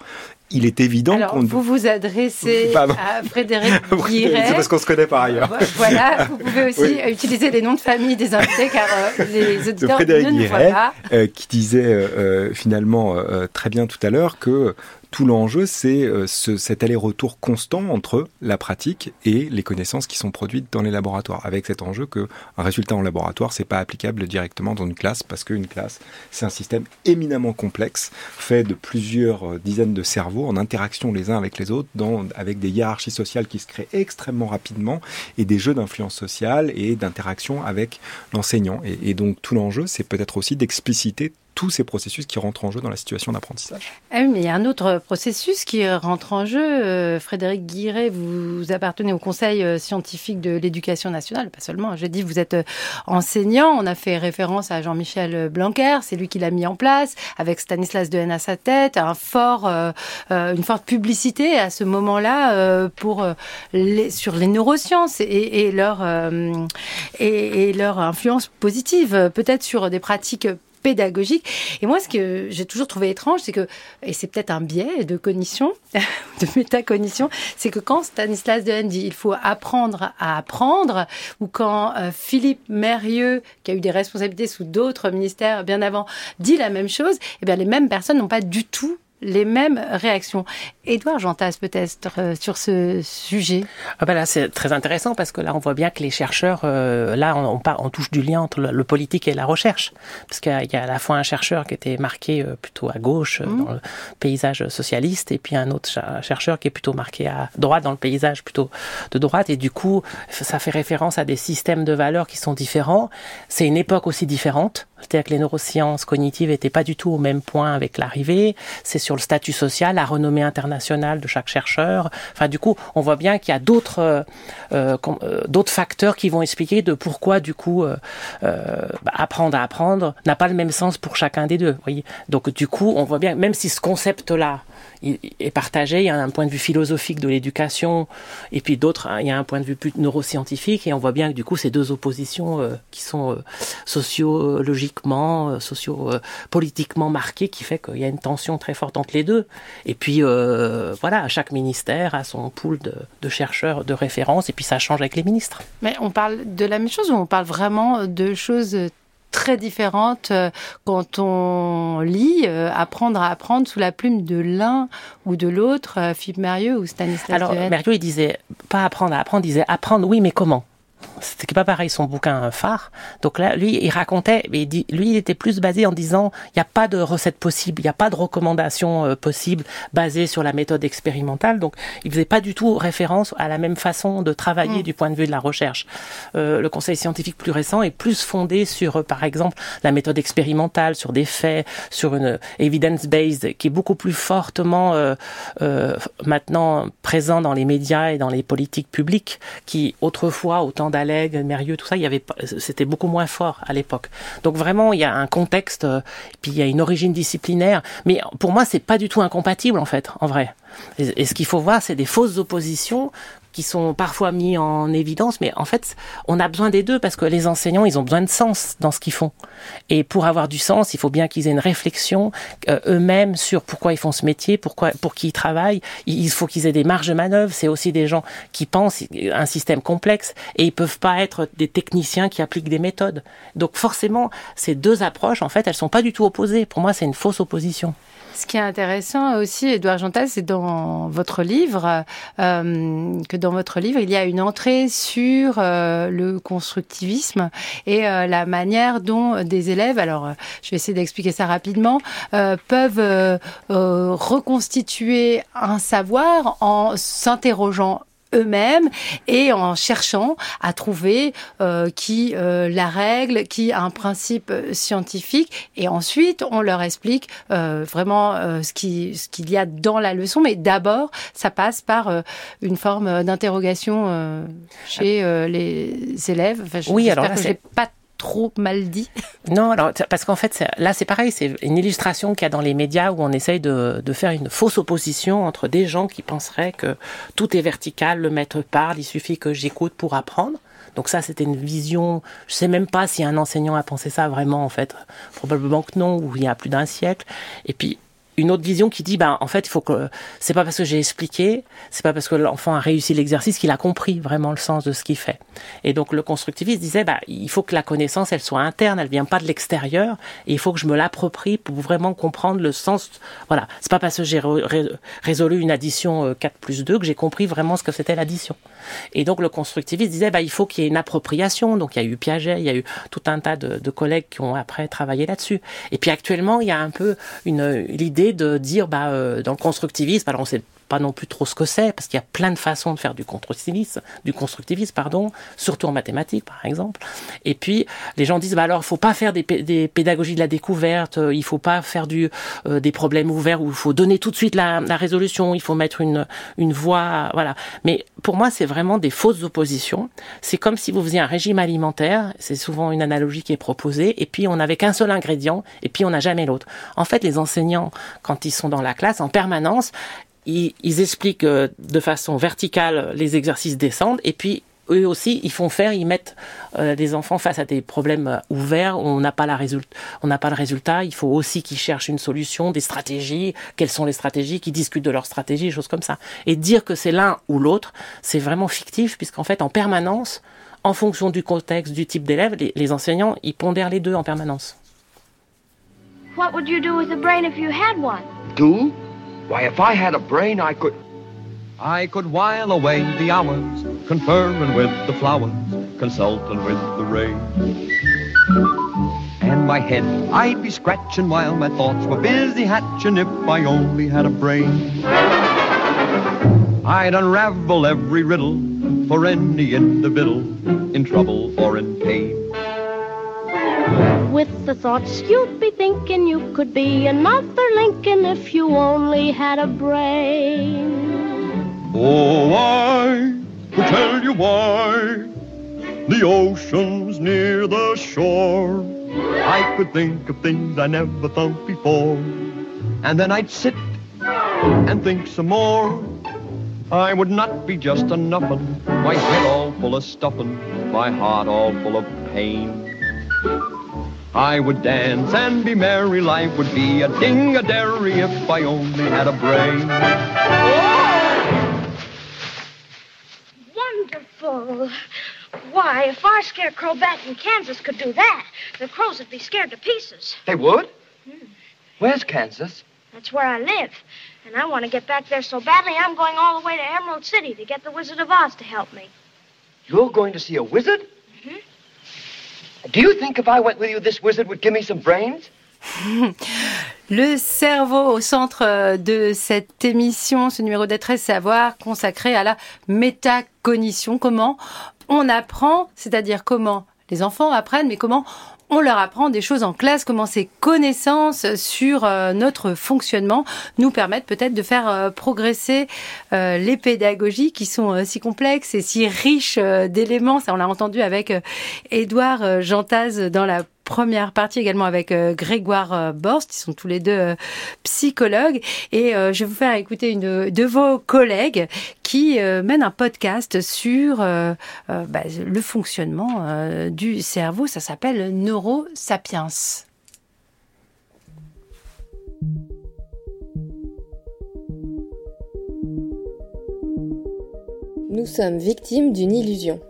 il est évident Alors, qu'on... vous vous adressez à Frédéric Guiret. C'est parce qu'on se connaît par ailleurs. Voilà, vous pouvez aussi oui. utiliser les noms de famille des invités car euh, les auditeurs Frédéric ne nous voient pas. Euh, qui disait euh, finalement euh, très bien tout à l'heure que tout l'enjeu, c'est euh, ce, cet aller-retour constant entre la pratique et les connaissances qui sont produites dans les laboratoires. Avec cet enjeu que un résultat en laboratoire, c'est pas applicable directement dans une classe parce qu'une classe, c'est un système éminemment complexe, fait de plusieurs euh, dizaines de cerveaux en interaction les uns avec les autres, avec des hiérarchies sociales qui se créent extrêmement rapidement et des jeux d'influence sociale et d'interaction avec l'enseignant. Et donc tout l'enjeu, c'est peut-être aussi d'expliciter tous ces processus qui rentrent en jeu dans la situation d'apprentissage. Ah oui, mais il y a un autre processus qui rentre en jeu. Euh, Frédéric Guiret, vous appartenez au Conseil euh, scientifique de l'éducation nationale, pas seulement. J'ai dit, vous êtes euh, enseignant. On a fait référence à Jean-Michel Blanquer, c'est lui qui l'a mis en place, avec Stanislas Dehaene à sa tête, un fort, une forte publicité à ce moment-là pour sur les neurosciences et, leur et leur influence positive, peut-être sur des pratiques pédagogique. Et moi, ce que j'ai toujours trouvé étrange, c'est que, et c'est peut-être un biais de cognition, de métacognition, c'est que quand Stanislas Dehaene dit il faut apprendre à apprendre, ou quand euh, Philippe Mérieux, qui a eu des responsabilités sous d'autres ministères bien avant, dit la même chose, eh bien les mêmes personnes n'ont pas du tout les mêmes réactions. Édouard Jantas, peut-être, euh, sur ce sujet ah ben Là, c'est très intéressant parce que là, on voit bien que les chercheurs, euh, là, on, on, on, touche du lien entre le, le, politique et la recherche. Parce qu'il y, y, a à la fois un chercheur qui était marqué euh, plutôt à gauche mmh. dans le paysage socialiste et puis un autre chercheur qui est plutôt marqué à droite dans le paysage plutôt de droite. Et du coup, ça fait référence à des systèmes de valeurs qui sont différents. C'est une époque aussi différente. C'est-à-dire que les neurosciences cognitives n'étaient pas du tout au même point avec l'arrivée. C'est sur le statut social, la renommée internationale de chaque chercheur. Enfin, du coup, on voit bien qu'il y a d'autres euh, euh, d'autres facteurs qui vont expliquer de pourquoi, du coup, euh, bah, apprendre à apprendre n'a pas le même sens pour chacun des deux. Voyez Donc, du coup, on voit bien, même si ce concept-là, est partagé. Il y a un point de vue philosophique de l'éducation, et puis d'autres, hein, il y a un point de vue plus neuroscientifique, et on voit bien que du coup, ces deux oppositions euh, qui sont euh, sociologiquement, euh, socio-politiquement marquées, qui fait qu'il y a une tension très forte entre les deux. Et puis, voilà, chaque ministère a son pool de, de, chercheurs de référence, et puis ça change avec les ministres. Mais on parle de la même chose ou on parle vraiment de choses très différentes euh, quand on lit euh, Apprendre à apprendre sous la plume de l'un ou de l'autre, euh, Philippe Mérieux ou Stanislas Alors, Mérieux, il disait pas apprendre à apprendre, il disait apprendre, oui, mais comment? C'était pas pareil son bouquin phare. Donc là, lui, il racontait, mais lui, il était plus basé en disant, il n'y a pas de recette possible, il n'y a pas de recommandation euh, possible basée sur la méthode expérimentale. Donc, il faisait pas du tout référence à la même façon de travailler mm. du point de vue de la recherche. Euh, le conseil scientifique plus récent est plus fondé sur, euh, par exemple, la méthode expérimentale, sur des faits, sur une evidence-based qui est beaucoup plus fortement maintenant présent dans les médias et dans les politiques publiques, qui autrefois, autant temps Mérieux, tout ça, il y avait, c'était beaucoup moins fort à l'époque. Donc vraiment, il y a un contexte, euh, puis il y a une origine disciplinaire. Mais pour moi, c'est pas du tout incompatible en fait, en vrai. et ce qu'il faut voir, c'est des fausses oppositions qui sont parfois mis en évidence, mais en fait, on a besoin des deux parce que les enseignants, ils ont besoin de sens dans ce qu'ils font. Et pour avoir du sens, il faut bien qu'ils aient une réflexion euh, eux-mêmes sur pourquoi ils font ce métier, pourquoi, pour qui ils travaillent. Il faut qu'ils aient des marges de manœuvre. C'est aussi des gens qui pensent un système complexe et ils peuvent pas être des techniciens qui appliquent des méthodes. Donc forcément, ces deux approches, en fait, elles sont pas du tout opposées. Pour moi, c'est une fausse opposition. Ce qui est intéressant aussi, Edouard Jantal, c'est dans votre livre, euh, que dans votre livre, il y a une entrée sur euh, le constructivisme et euh, la manière dont des élèves, alors je vais essayer d'expliquer ça rapidement, peuvent reconstituer un savoir en s'interrogeant eux-mêmes et en cherchant à trouver euh, qui euh, la règle, qui a un principe euh, scientifique et ensuite on leur explique euh, vraiment euh, ce qui ce qu'il y a dans la leçon mais d'abord ça passe par une forme d'interrogation chez les élèves. Enfin, je, oui, alors pas trop mal dit Non, alors parce qu'en fait là c'est pareil, c'est une illustration qu'il y a dans les médias où on essaye de, faire une fausse opposition entre des gens qui penseraient que tout est vertical, le maître parle, il suffit que j'écoute pour apprendre. Donc ça, c'était une vision. Je sais même pas si un enseignant a pensé ça vraiment en fait. Probablement que non, ou il y a plus d'un siècle. Et puis une autre vision qui dit ben en fait il faut que c'est pas parce que j'ai expliqué c'est pas parce que l'enfant a réussi l'exercice qu'il a compris vraiment le sens de ce qu'il fait. Et donc le constructiviste disait ben il faut que la connaissance elle soit interne elle vient pas de l'extérieur et il faut que je me l'approprie pour vraiment comprendre le sens voilà. C'est pas parce que j'ai résolu une addition 4 euh, plus 2 que j'ai compris vraiment ce que c'était l'addition. Et donc le constructiviste disait ben il faut qu'il y ait une appropriation. Donc il y a eu Piaget il y a eu tout un tas de, de collègues qui ont après travaillé là-dessus. Et puis actuellement il y a un peu une l'idée de dire, bah, euh, dans le constructivisme, alors on sait pas non plus trop ce que c'est, parce qu'il y a plein de façons de faire du constructivisme, du pardon, surtout en mathématiques, par exemple. Et puis, les gens disent, bah alors, faut pas faire des, des, pédagogies de la découverte, euh, il faut pas faire du, euh, des problèmes ouverts où il faut donner tout de suite la, la résolution, il faut mettre une, une voie, voilà. Mais pour moi, c'est vraiment des fausses oppositions. C'est comme si vous faisiez un régime alimentaire, c'est souvent une analogie qui est proposée, et puis on n'avait qu'un seul ingrédient, et puis on n'a jamais l'autre. En fait, les enseignants, quand ils sont dans la classe, en permanence, ils, expliquent euh, de façon verticale les exercices descendent et puis eux aussi, ils font faire, ils mettent euh, des enfants face à des problèmes euh, ouverts, on n'a pas, la on n'a pas le résultat, il faut aussi qu'ils cherchent une solution, des stratégies, quelles sont les stratégies, qu'ils discutent de leurs stratégies, des choses comme ça. Et dire que c'est l'un ou l'autre, c'est vraiment fictif, puisqu'en fait, en permanence, en fonction du contexte, du type d'élève, les, les, enseignants, ils pondèrent les deux en permanence. What would you do with a brain if you had one? Do? Why, if I had a brain, I could. I could while away the hours, conferring with the flowers, consulting with the rain. And my head I'd be scratching while my thoughts were busy hatching if I only had a brain. I'd unravel every riddle for any individual in trouble or in pain. With the thoughts you'd be thinking you could be another Lincoln if you only had a brain. Oh, I could tell you why the ocean's near the shore. I could think of things I never thought before. And then I'd sit and think some more. I would not be just a nuffin, my head all full of stuffin', my heart all full of pain. I would dance and be merry, life would be a ding-a-dairy if I only had a brain. Oh, wonderful. Why, if our scarecrow back in Kansas could do that, the crows would be scared to pieces. They would? Hmm. Where's Kansas? That's where I live. And I want to get back there so badly, I'm going all the way to Emerald City to get the Wizard of Oz to help me. You're going to see a wizard? Mm-hmm. Do you think if I went with you, this wizard would give me some brains? Le cerveau au centre euh, de cette émission, ce numéro d'être savoir consacré à la métacognition. Comment on apprend, c'est-à-dire comment les enfants apprennent, mais comment on leur apprend des choses en classe, comment ces connaissances sur euh, notre fonctionnement nous permettent peut-être de faire euh, progresser euh, les pédagogies qui sont si complexes et si riches d'éléments. Ça, on l'a entendu avec Édouard Jantaz dans la première partie également avec euh, Grégoire euh, Borst, ils sont tous les deux euh, psychologues. Et je vais vous faire écouter une de vos collègues qui mène un podcast sur bah, le fonctionnement du cerveau. Ça s'appelle Neurosapiens. Nous sommes victimes d'une illusion.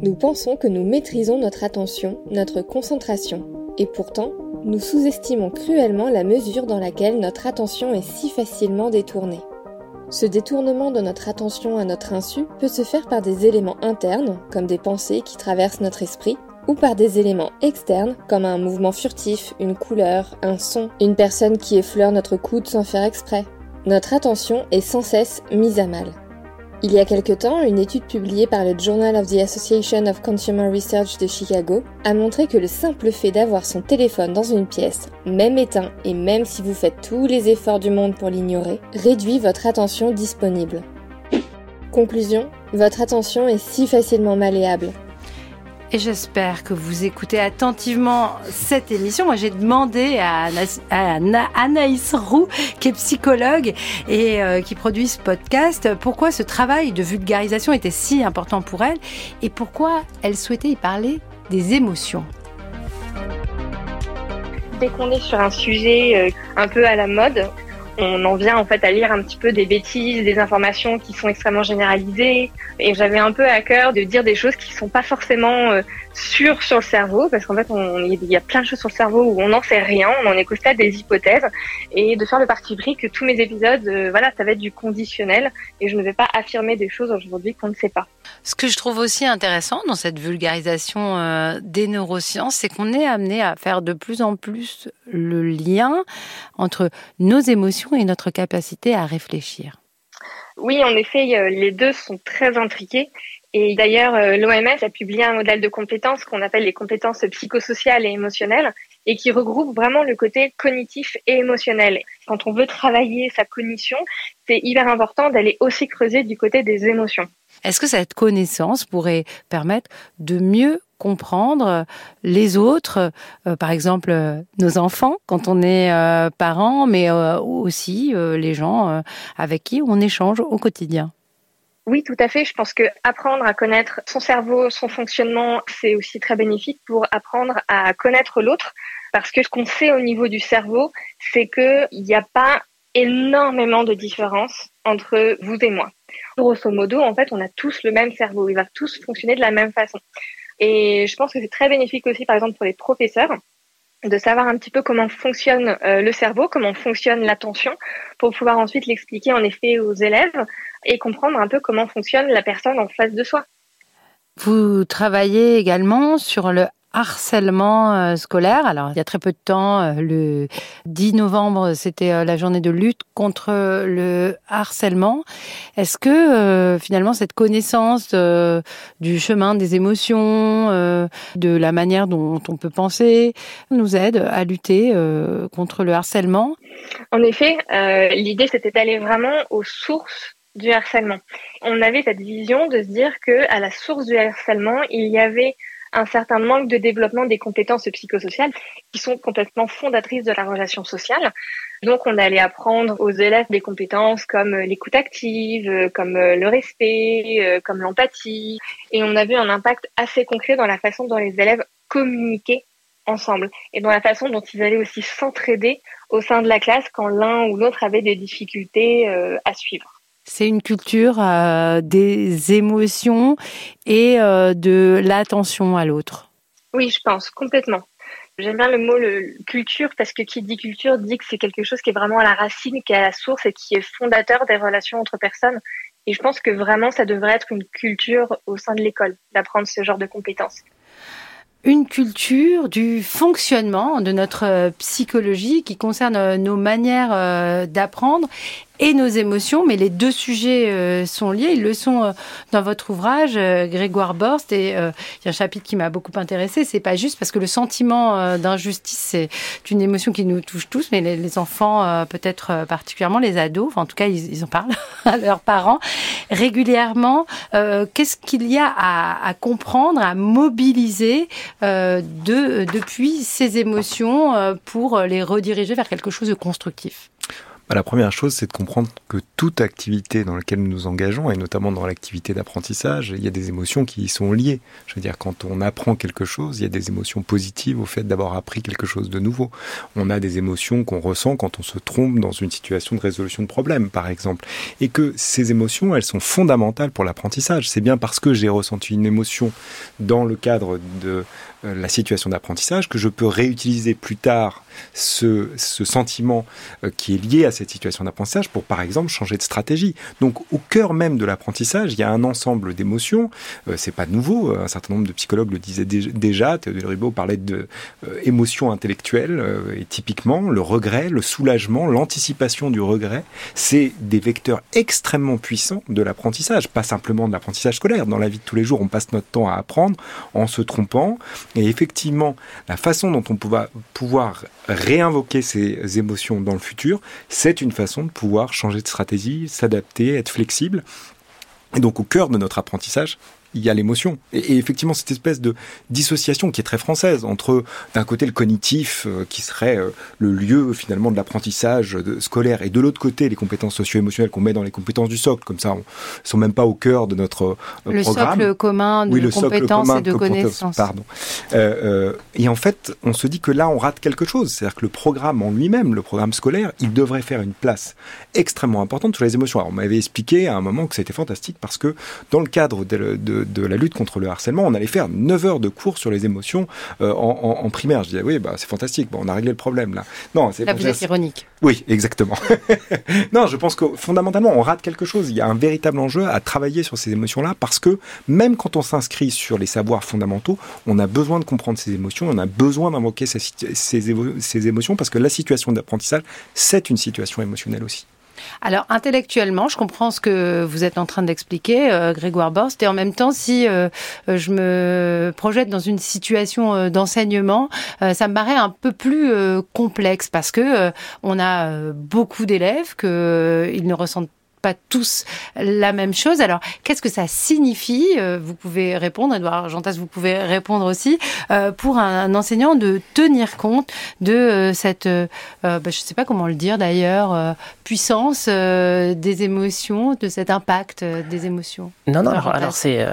Nous pensons que nous maîtrisons notre attention, notre concentration, et pourtant, nous sous-estimons cruellement la mesure dans laquelle notre attention est si facilement détournée. Ce détournement de notre attention à notre insu peut se faire par des éléments internes, comme des pensées qui traversent notre esprit, ou par des éléments externes, comme un mouvement furtif, une couleur, un son, une personne qui effleure notre coude sans faire exprès. Notre attention est sans cesse mise à mal. Il y a quelque temps, une étude publiée par le Journal of the Association of Consumer Research de Chicago a montré que le simple fait d'avoir son téléphone dans une pièce, même éteint et même si vous faites tous les efforts du monde pour l'ignorer, réduit votre attention disponible. Conclusion, votre attention est si facilement malléable. Et j'espère que vous écoutez attentivement cette émission. Moi, j'ai demandé à, Anaïs Roux, qui est psychologue et euh, qui produit ce podcast, pourquoi ce travail de vulgarisation était si important pour elle et pourquoi elle souhaitait y parler des émotions. Dès qu'on est sur un sujet euh, un peu à la mode, on en vient en fait à lire un petit peu des bêtises, des informations qui sont extrêmement généralisées. Et j'avais un peu à cœur de dire des choses qui sont pas forcément sûres sur le cerveau, parce qu'en fait, il y a plein de choses sur le cerveau où on n'en sait rien, on en est qu'au stade des hypothèses, et de faire le parti pris que tous mes épisodes, euh, voilà, ça va être du conditionnel, et je ne vais pas affirmer des choses aujourd'hui qu'on ne sait pas. Ce que je trouve aussi intéressant dans cette vulgarisation euh, des neurosciences, c'est qu'on est amené à faire de plus en plus le lien entre nos émotions et notre capacité à réfléchir. Oui, en effet, euh, les deux sont très intriqués. Et d'ailleurs, euh, l'OMS a publié un modèle de compétences qu'on appelle les compétences psychosociales et émotionnelles et qui regroupe vraiment le côté cognitif et émotionnel. Quand on veut travailler sa cognition, c'est hyper important d'aller aussi creuser du côté des émotions. Est-ce que cette connaissance pourrait permettre de mieux comprendre les autres, euh, par exemple euh, nos enfants quand on est euh, parents, mais aussi les gens avec qui on échange au quotidien? Oui, tout à fait. Je pense que apprendre à connaître son cerveau, son fonctionnement, c'est aussi très bénéfique pour apprendre à connaître l'autre. Parce que ce qu'on sait au niveau du cerveau, c'est qu'il n'y a pas énormément de différence entre vous et moi. Grosso modo, en fait, on a tous le même cerveau. Il va tous fonctionner de la même façon. Et je pense que c'est très bénéfique aussi, par exemple, pour les professeurs, de savoir un petit peu comment fonctionne euh, le cerveau, comment fonctionne l'attention, pour pouvoir ensuite l'expliquer en effet aux élèves et comprendre un peu comment fonctionne la personne en face de soi. Vous travaillez également sur le harcèlement euh, scolaire. Alors, il y a très peu de temps, euh, le 10 novembre, c'était euh, la journée de lutte contre le harcèlement. Est-ce que finalement cette connaissance du chemin des émotions, de la manière dont on peut penser, nous aide à lutter contre le harcèlement? En effet, l'idée c'était d'aller vraiment aux sources du harcèlement. On avait cette vision de se dire que à la source du harcèlement, il y avait un certain manque de développement des compétences psychosociales qui sont complètement fondatrices de la relation sociale. Donc, on allait apprendre aux élèves des compétences comme l'écoute active, comme le respect, comme l'empathie. Et on a vu un impact assez concret dans la façon dont les élèves communiquaient ensemble et dans la façon dont ils allaient aussi s'entraider au sein de la classe quand l'un ou l'autre avait des difficultés euh, à suivre. C'est une culture euh, des émotions et euh, de l'attention à l'autre. Oui, je pense, complètement. J'aime bien le mot culture parce que qui dit culture dit que c'est quelque chose qui est vraiment à la racine, qui est à la source et qui est fondateur des relations entre personnes. Et je pense que vraiment, ça devrait être une culture au sein de l'école, d'apprendre ce genre de compétences une culture du fonctionnement de notre psychologie qui concerne nos manières euh, d'apprendre et nos émotions, mais les deux sujets euh, sont liés. Ils le sont euh, dans votre ouvrage, euh, Grégoire Borst. Et il y a un chapitre qui m'a beaucoup intéressé. C'est pas juste parce que le sentiment d'injustice, c'est une émotion qui nous touche tous, mais les, enfants, peut-être particulièrement les ados, en tout cas, ils, en parlent à leurs parents régulièrement. Qu'est-ce qu'il y a à, à, comprendre, à mobiliser de, depuis ces émotions pour les rediriger vers quelque chose de constructif? Bah, la première chose, c'est de comprendre que toute activité dans laquelle nous nous engageons, et notamment dans l'activité d'apprentissage, il y a des émotions qui y sont liées. Je veux dire, quand on apprend quelque chose, il y a des émotions positives au fait d'avoir appris quelque chose de nouveau. On a des émotions qu'on ressent quand on se trompe dans une situation de résolution de problème, par exemple. Et que ces émotions, elles sont fondamentales pour l'apprentissage. C'est bien parce que j'ai ressenti une émotion dans le cadre de la situation d'apprentissage, que je peux réutiliser plus tard ce, sentiment euh, qui est lié à cette situation d'apprentissage pour, par exemple, changer de stratégie. Donc, au cœur même de l'apprentissage, il y a un ensemble d'émotions. Euh, c'est pas nouveau. Un certain nombre de psychologues le disaient déjà. Théodore Ribot parlait de émotions intellectuelles et typiquement le regret, le soulagement, l'anticipation du regret, c'est des vecteurs extrêmement puissants de l'apprentissage, pas simplement de l'apprentissage scolaire. Dans la vie de tous les jours, on passe notre temps à apprendre en se trompant, et effectivement, la façon dont on va pouvoir réinvoquer ces émotions dans le futur, c'est une façon de pouvoir changer de stratégie, s'adapter, être flexible. Et donc au cœur de notre apprentissage, il y a l'émotion. Et, effectivement, cette espèce de dissociation qui est très française entre, d'un côté, le cognitif, euh, qui serait euh, le lieu finalement de l'apprentissage scolaire, et de l'autre côté, les compétences socio-émotionnelles qu'on met dans les compétences du socle. Comme ça, on sont même pas au cœur de notre euh, le programme. Socle commun de le compétences et de connaissances. Pardon. et en fait, on se dit que là, on rate quelque chose. C'est-à-dire que le programme en lui-même, le programme scolaire, il devrait faire une place extrêmement importante sur les émotions. Alors, on m'avait expliqué à un moment que c'était fantastique parce que dans le cadre de de, la lutte contre le harcèlement, on allait faire 9 heures de cours sur les émotions euh, en, primaire. Je disais, oui, bah, c'est fantastique, bon, on a réglé le problème là. Non, c'est vous êtes ironique. Oui, exactement. non, je pense que fondamentalement, on rate quelque chose. Il y a un véritable enjeu à travailler sur ces émotions-là parce que même quand on s'inscrit sur les savoirs fondamentaux, on a besoin de comprendre ces émotions, on a besoin d'invoquer ces, ces émotions parce que la situation d'apprentissage, c'est une situation émotionnelle aussi. Alors intellectuellement, je comprends ce que vous êtes en train d'expliquer, euh, Grégoire Borst, et en même temps, si euh, je me projette dans une situation euh, d'enseignement, ça me paraît un peu plus complexe parce que on a beaucoup d'élèves qu'ils ne ressentent pas tous la même chose. Alors, qu'est-ce que ça signifie? Euh, Vous pouvez répondre, Edouard Jantas, vous pouvez répondre aussi, euh, pour un, enseignant de tenir compte de euh, cette, bah, je ne sais pas comment le dire d'ailleurs, puissance des émotions, de cet impact des émotions. Non, non, alors c'est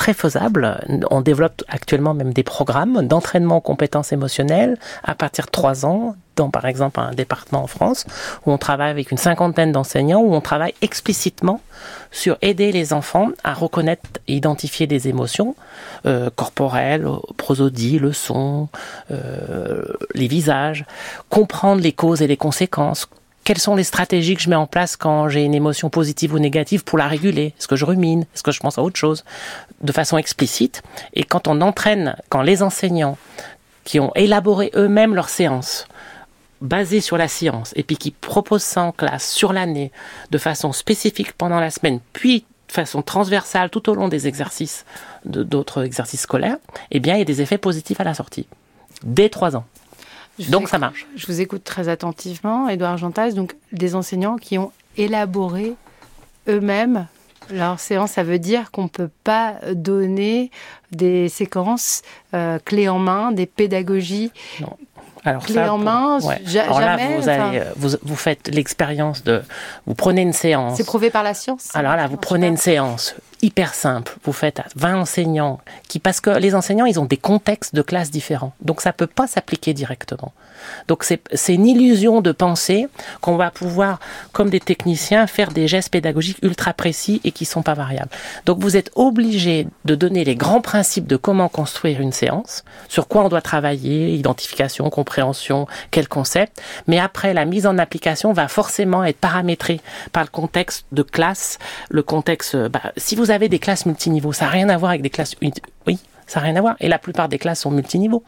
très faisable. On développe actuellement même des programmes d'entraînement aux compétences émotionnelles à partir de 3 ans, dans par exemple un département en France, où on travaille avec une cinquantaine d'enseignants, où on travaille explicitement sur aider les enfants à reconnaître identifier des émotions euh, corporelles, prosodie, le son, euh, les visages, comprendre les causes et les conséquences, quelles sont les stratégies que je mets en place quand j'ai une émotion positive ou négative pour la réguler? Est-ce que je rumine? Est-ce que je pense à autre chose? De façon explicite. Et quand on entraîne, quand les enseignants qui ont élaboré eux-mêmes leurs séances, basées sur la science, et puis qui proposent ça en classe sur l'année, de façon spécifique pendant la semaine, puis de façon transversale tout au long des exercices, d'autres exercices scolaires, eh bien, il y a des effets positifs à la sortie. Dès trois ans. Donc ça marche. Je vous écoute très attentivement, Edouard Jantas, donc des enseignants qui ont élaboré eux-mêmes Alors séance, ça veut dire qu'on peut pas donner des séquences euh, clés en main, des pédagogies non. Alors clés en main, ouais. ja Alors là, vous, allez, euh, vous, vous faites l'expérience de, vous prenez une séance. c'est prouvé par la science. Alors là, vous prenez une séance hyper simple. Vous faites à 20 enseignants qui, parce que les enseignants, ils ont des contextes de classe différents. Donc ça peut pas s'appliquer directement. Donc c'est une illusion de penser qu'on va pouvoir, comme des techniciens, faire des gestes pédagogiques ultra précis et qui sont pas variables. Donc vous êtes obligé de donner les grands principes de comment construire une séance, sur quoi on doit travailler, identification, compréhension, quel concept. Mais après, la mise en application va forcément être paramétrée par le contexte de classe, le contexte. Bah, si vous avez des classes multiniveaux, ça n'a rien à voir avec des classes. Oui, ça n'a rien à voir. Et la plupart des classes sont multiniveaux.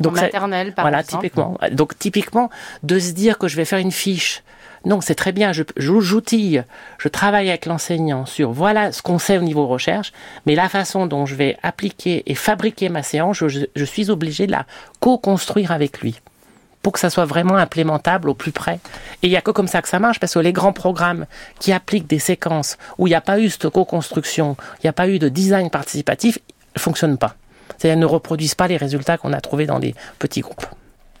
en ça- maternelle, par voilà, exemple. typiquement. Donc, typiquement, de se dire que je vais faire une fiche. Non, c'est très bien. Je, je- j'outille, je travaille avec l'enseignant sur voilà ce qu'on sait au niveau recherche, mais la façon dont je vais appliquer et fabriquer ma séance, je, je suis obligé de la co-construire avec lui pour que ça soit vraiment implémentable au plus près. Et il n'y a que comme ça que ça marche, parce que les grands programmes qui appliquent des séquences où il n'y a pas eu cette co-construction, il n'y a pas eu de design participatif, ne fonctionnent pas. C'est-à-dire ne reproduisent pas les résultats qu'on a trouvés dans les petits groupes.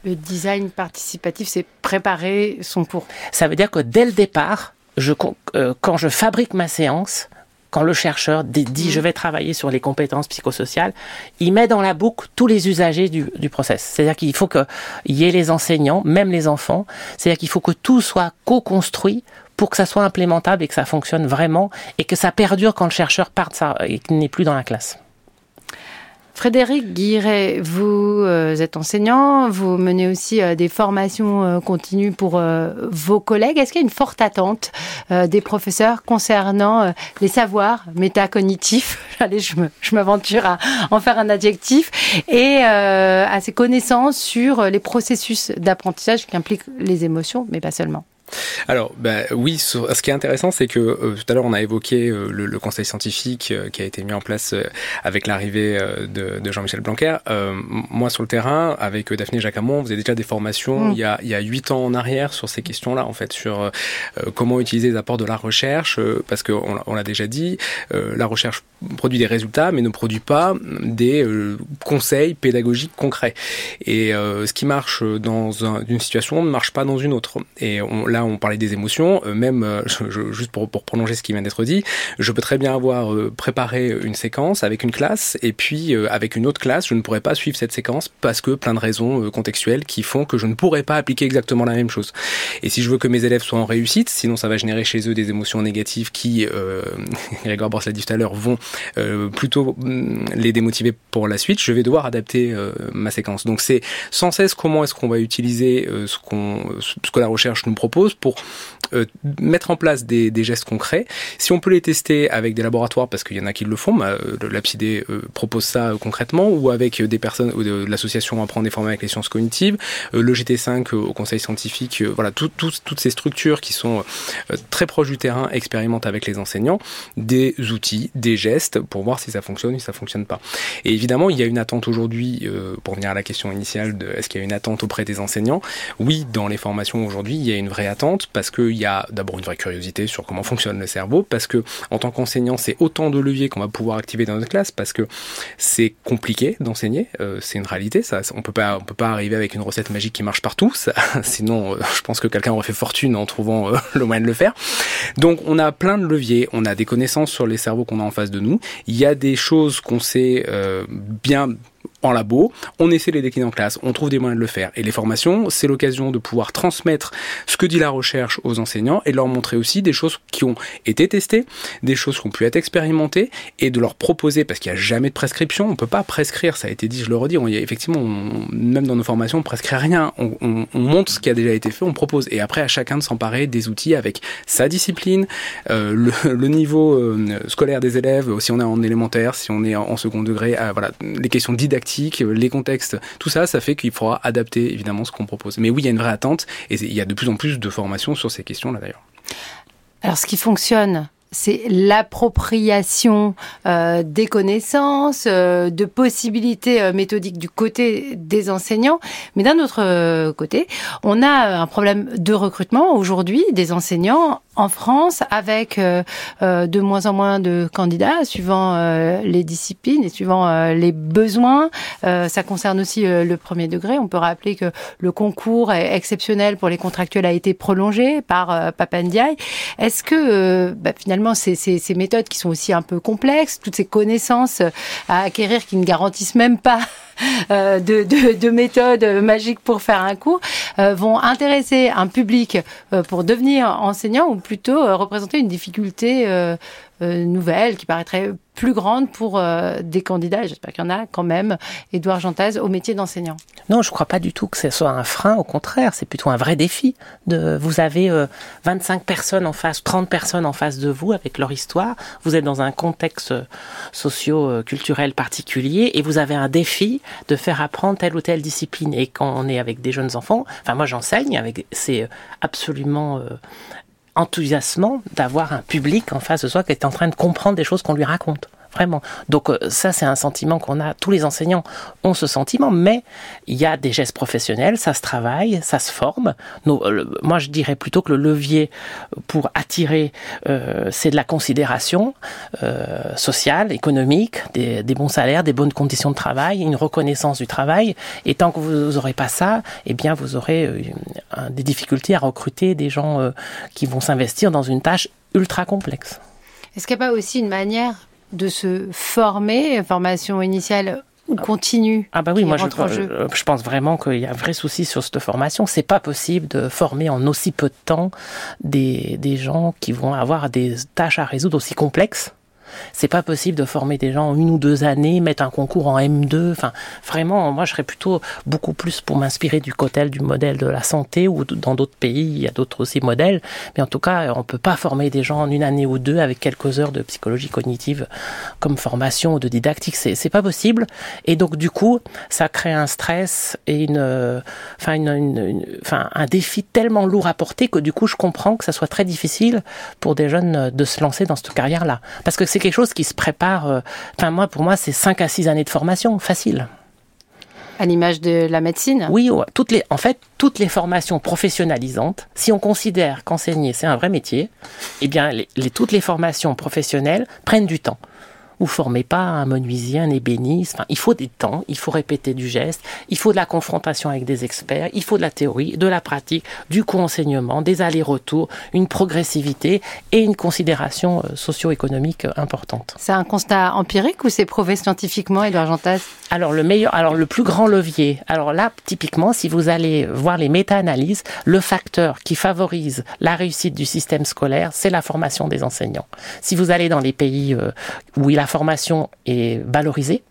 Le design participatif, c'est préparer son cours. Ça veut dire que dès le départ, je, euh, quand je fabrique ma séance, quand le chercheur dit, dit, je vais travailler sur les compétences psychosociales, il met dans la boucle tous les usagers du, du process. C'est-à-dire qu'il faut qu'il y ait les enseignants, même les enfants. C'est-à-dire qu'il faut que tout soit co-construit pour que ça soit implémentable et que ça fonctionne vraiment et que ça perdure quand le chercheur part de ça et qu'il n'est plus dans la classe. Frédéric Guiret, vous euh, êtes enseignant, vous menez aussi euh, des formations euh, continues pour vos collègues. Est-ce qu'il y a une forte attente des professeurs concernant les savoirs métacognitifs? Allez, je m'aventure à en faire un adjectif et à ces connaissances sur les processus d'apprentissage qui impliquent les émotions, mais pas seulement. Alors, bah, oui, ce qui est intéressant, c'est que euh, tout à l'heure, on a évoqué euh, le, le conseil scientifique euh, qui a été mis en place euh, avec l'arrivée euh, de, de Jean-Michel Blanquer. Euh, moi, sur le terrain, avec Daphné Jacamon, on faisait déjà des formations Mm. il y a il y a huit ans en arrière sur ces questions-là, en fait, sur comment utiliser les apports de la recherche, euh, parce que on, l'a- déjà dit, euh, la recherche produit des résultats, mais ne produit pas des euh, conseils pédagogiques concrets. Et euh, ce qui marche dans un- une situation ne marche pas dans une autre. Et on, là, on parlait des émotions. euh, même, euh, je- juste pour, pour prolonger ce qui vient d'être dit, je peux très bien avoir euh, préparé une séquence avec une classe, et puis avec une autre classe, je ne pourrais pas suivre cette séquence parce que plein de raisons contextuelles qui font que je ne pourrais pas appliquer exactement la même chose. Et si je veux que mes élèves soient en réussite, sinon ça va générer chez eux des émotions négatives qui, euh, Grégoire Bors l'a dit tout à l'heure, vont euh, plutôt mm, les démotiver pour la suite, je vais devoir adapter euh, ma séquence. Donc c'est sans cesse comment est-ce qu'on va utiliser euh, ce, qu'on, ce que la recherche nous propose pour euh, mettre en place des, gestes concrets. Si on peut les tester avec des laboratoires, parce qu'il y en a qui le font, bah, euh, l'APSID euh, propose ça concrètement, ou avec des personnes l'association Apprendre des former avec les sciences cognitives, le GT5 euh, au conseil scientifique, voilà, tout- tout- toutes ces structures qui sont très proches du terrain expérimentent avec les enseignants des outils, des gestes pour voir si ça fonctionne ou si ça fonctionne pas. Et évidemment, il y a une attente aujourd'hui, pour venir à la question initiale de est-ce qu'il y a une attente auprès des enseignants? Oui, dans les formations aujourd'hui, il y a une vraie attente parce qu'il y a d'abord une vraie curiosité sur comment fonctionne le cerveau, parce que en tant qu'enseignant, c'est autant de leviers qu'on va pouvoir activer dans notre classe, parce que c'est compliqué d'enseigner, euh, c'est une réalité, ça, on peut pas, on peut pas arriver avec une recette magique qui marche partout, sinon, euh, je pense que quelqu'un aurait fait fortune en trouvant euh, le moyen de le faire. Donc, on a plein de leviers, on a des connaissances sur les cerveaux qu'on a en face de nous, il y a des choses qu'on sait bien en labo, on essaie de les décliner en classe, on trouve des moyens de le faire. Et les formations, c'est l'occasion de pouvoir transmettre ce que dit la recherche aux enseignants et de leur montrer aussi des choses qui ont été testées, des choses qui ont pu être expérimentées et de leur proposer, parce qu'il n'y a jamais de prescription, on peut pas prescrire, ça a été dit, je le redis, on effectivement, même dans nos formations, on prescrit rien, on, on- on montre ce qui a déjà été fait, on propose. Et après, à chacun de s'emparer des outils avec sa discipline, euh, le, niveau euh, scolaire des élèves, si on est en élémentaire, si on est en, second degré, euh, les questions didactiques, les contextes, tout ça, ça fait qu'il faudra adapter évidemment ce qu'on propose. Mais oui, il y a une vraie attente et il y a de plus en plus de formations sur ces questions-là d'ailleurs. Alors, ce qui fonctionne, c'est l'appropriation euh, des connaissances, euh, de possibilités euh, méthodiques du côté des enseignants. Mais d'un autre côté, on a un problème de recrutement aujourd'hui des enseignants en France avec euh, euh, de moins en moins de candidats suivant euh, les disciplines et suivant les besoins. ça concerne aussi le premier degré. On peut rappeler que le concours exceptionnel pour les contractuels a été prolongé par Papandiaï. Est-ce que bah, finalement ces, ces, ces, méthodes qui sont aussi un peu complexes, toutes ces connaissances à acquérir qui ne garantissent même pas de, de, de, méthodes magiques pour faire un cours, vont intéresser un public pour devenir enseignant ou plutôt euh, représenter une difficulté euh, euh, nouvelle qui paraîtrait plus grande pour des candidats, j'espère qu'il y en a quand même, Édouard Jantaz, au métier d'enseignant Non, je ne crois pas du tout que ce soit un frein, au contraire, c'est plutôt un vrai défi. De, vous avez 25 personnes en face, 30 personnes en face de vous avec leur histoire, vous êtes dans un contexte socio-culturel particulier et vous avez un défi de faire apprendre telle ou telle discipline. Et quand on est avec des jeunes enfants, enfin moi j'enseigne, avec c'est absolument enthousiasmant d'avoir un public en face de soi qui est en train de comprendre des choses qu'on lui raconte vraiment. Donc euh, ça, c'est un sentiment qu'on a. Tous les enseignants ont ce sentiment, mais il y a des gestes professionnels, ça se travaille, ça se forme. Euh, moi, je dirais plutôt que le levier pour attirer, euh, c'est de la considération sociale, économique, des, bons salaires, des bonnes conditions de travail, une reconnaissance du travail. Et tant que vous n'aurez pas ça, eh bien, vous aurez des difficultés à recruter des gens qui vont s'investir dans une tâche ultra complexe. Est-ce qu'il n'y a pas aussi une manière de se former, formation initiale ou continue Ah bah oui, moi je, euh, je, pense vraiment qu'il y a un vrai souci sur cette formation. C'est pas possible de former en aussi peu de temps des, des gens qui vont avoir des tâches à résoudre aussi complexes c'est pas possible de former des gens en une ou deux années, mettre un concours en M2. Enfin, vraiment, moi, je serais plutôt beaucoup plus pour m'inspirer du cotel, du modèle de la santé ou dans d'autres pays, il y a d'autres aussi modèles. Mais en tout cas, on peut pas former des gens en une année ou deux avec quelques heures de psychologie cognitive comme formation ou de didactique. C'est, c'est pas possible. Et donc, du coup, ça crée un stress et une, enfin, une, enfin, un défi tellement lourd à porter que du coup, je comprends que ça soit très difficile pour des jeunes de se lancer dans cette carrière-là. Parce que c'est quelque chose qui se prépare. Euh, enfin, moi, pour moi, c'est 5 à 6 années de formation, facile. À l'image de la médecine? Oui, toutes les, en fait, toutes les formations professionnalisantes, si on considère qu'enseigner, c'est un vrai métier, eh bien, les, toutes les formations professionnelles prennent du temps. Vous formez pas un menuisier, un ébéniste. il faut des temps, il faut répéter du geste, il faut de la confrontation avec des experts, il faut de la théorie, de la pratique, du co-enseignement, des allers-retours, une progressivité et une considération euh, socio-économique importante. C'est un constat empirique ou c'est prouvé scientifiquement, Edouard Jantas Alors le meilleur, alors le plus grand levier. Alors là, typiquement, si vous allez voir les méta-analyses, le facteur qui favorise la réussite du système scolaire, c'est la formation des enseignants. Si vous allez dans les pays euh, où il a la formation est valorisée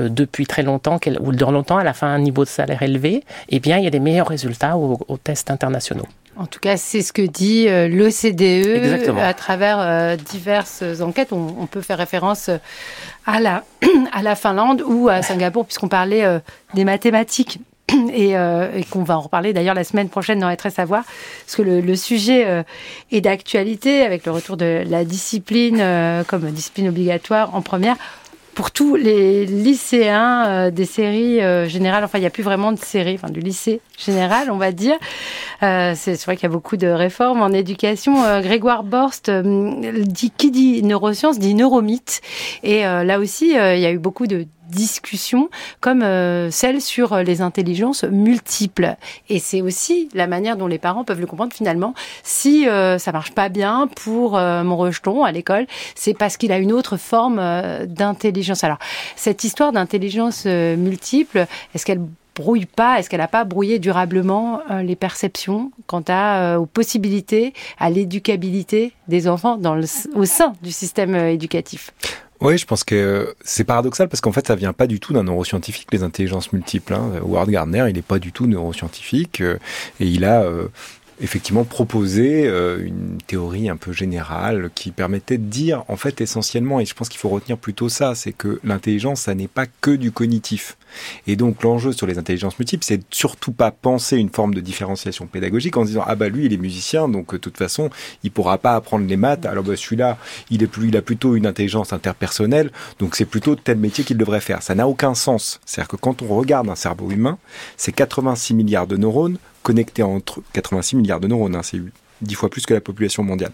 euh, depuis très longtemps, ou dans longtemps, elle a fait un niveau de salaire élevé, eh bien, il y a des meilleurs résultats aux, tests internationaux. En tout cas, c'est ce que dit euh, l'OCDE à travers euh, diverses enquêtes. On, peut faire référence à la, à la Finlande ou à Singapour, puisqu'on parlait des mathématiques euh, et, qu'on va en reparler d'ailleurs la semaine prochaine dans Être et Savoir, parce que le, sujet euh, est d'actualité avec le retour de la discipline euh, comme discipline obligatoire en première pour tous les lycéens des séries générales. Enfin, il n'y a plus vraiment de séries, enfin du lycée général, on va dire. c'est vrai qu'il y a beaucoup de réformes en éducation. Grégoire Borst dit qui dit neurosciences dit neuromythe, et là aussi, il y a eu beaucoup de discussion comme euh, celle sur les intelligences multiples. Et c'est aussi la manière dont les parents peuvent le comprendre finalement. Si euh, ça marche pas bien pour euh, mon rejeton à l'école, c'est parce qu'il a une autre forme d'intelligence. Alors, cette histoire d'intelligence multiple, est-ce qu'elle brouille pas, est-ce qu'elle n'a pas brouillé durablement les perceptions quant à, aux possibilités, à l'éducabilité des enfants dans le, au sein du système éducatif? Oui, je pense que c'est paradoxal parce qu'en fait, ça vient pas du tout d'un neuroscientifique, les intelligences multiples. Hein. Howard Gardner, il n'est pas du tout neuroscientifique euh, et il a euh, effectivement proposé euh, une théorie un peu générale qui permettait de dire, en fait, essentiellement, et je pense qu'il faut retenir plutôt ça, c'est que l'intelligence, ça n'est pas que du cognitif. Et donc l'enjeu sur les intelligences multiples, c'est surtout pas penser une forme de différenciation pédagogique en disant ah bah lui il est musicien donc de toute façon il pourra pas apprendre les maths alors bah celui-là il est plus il a plutôt une intelligence interpersonnelle donc c'est plutôt tel métier qu'il devrait faire. Ça n'a aucun sens. C'est-à-dire que quand on regarde un cerveau humain, c'est 86 milliards de neurones connectés entre 86 milliards de neurones, hein, c'est dix fois plus que la population mondiale,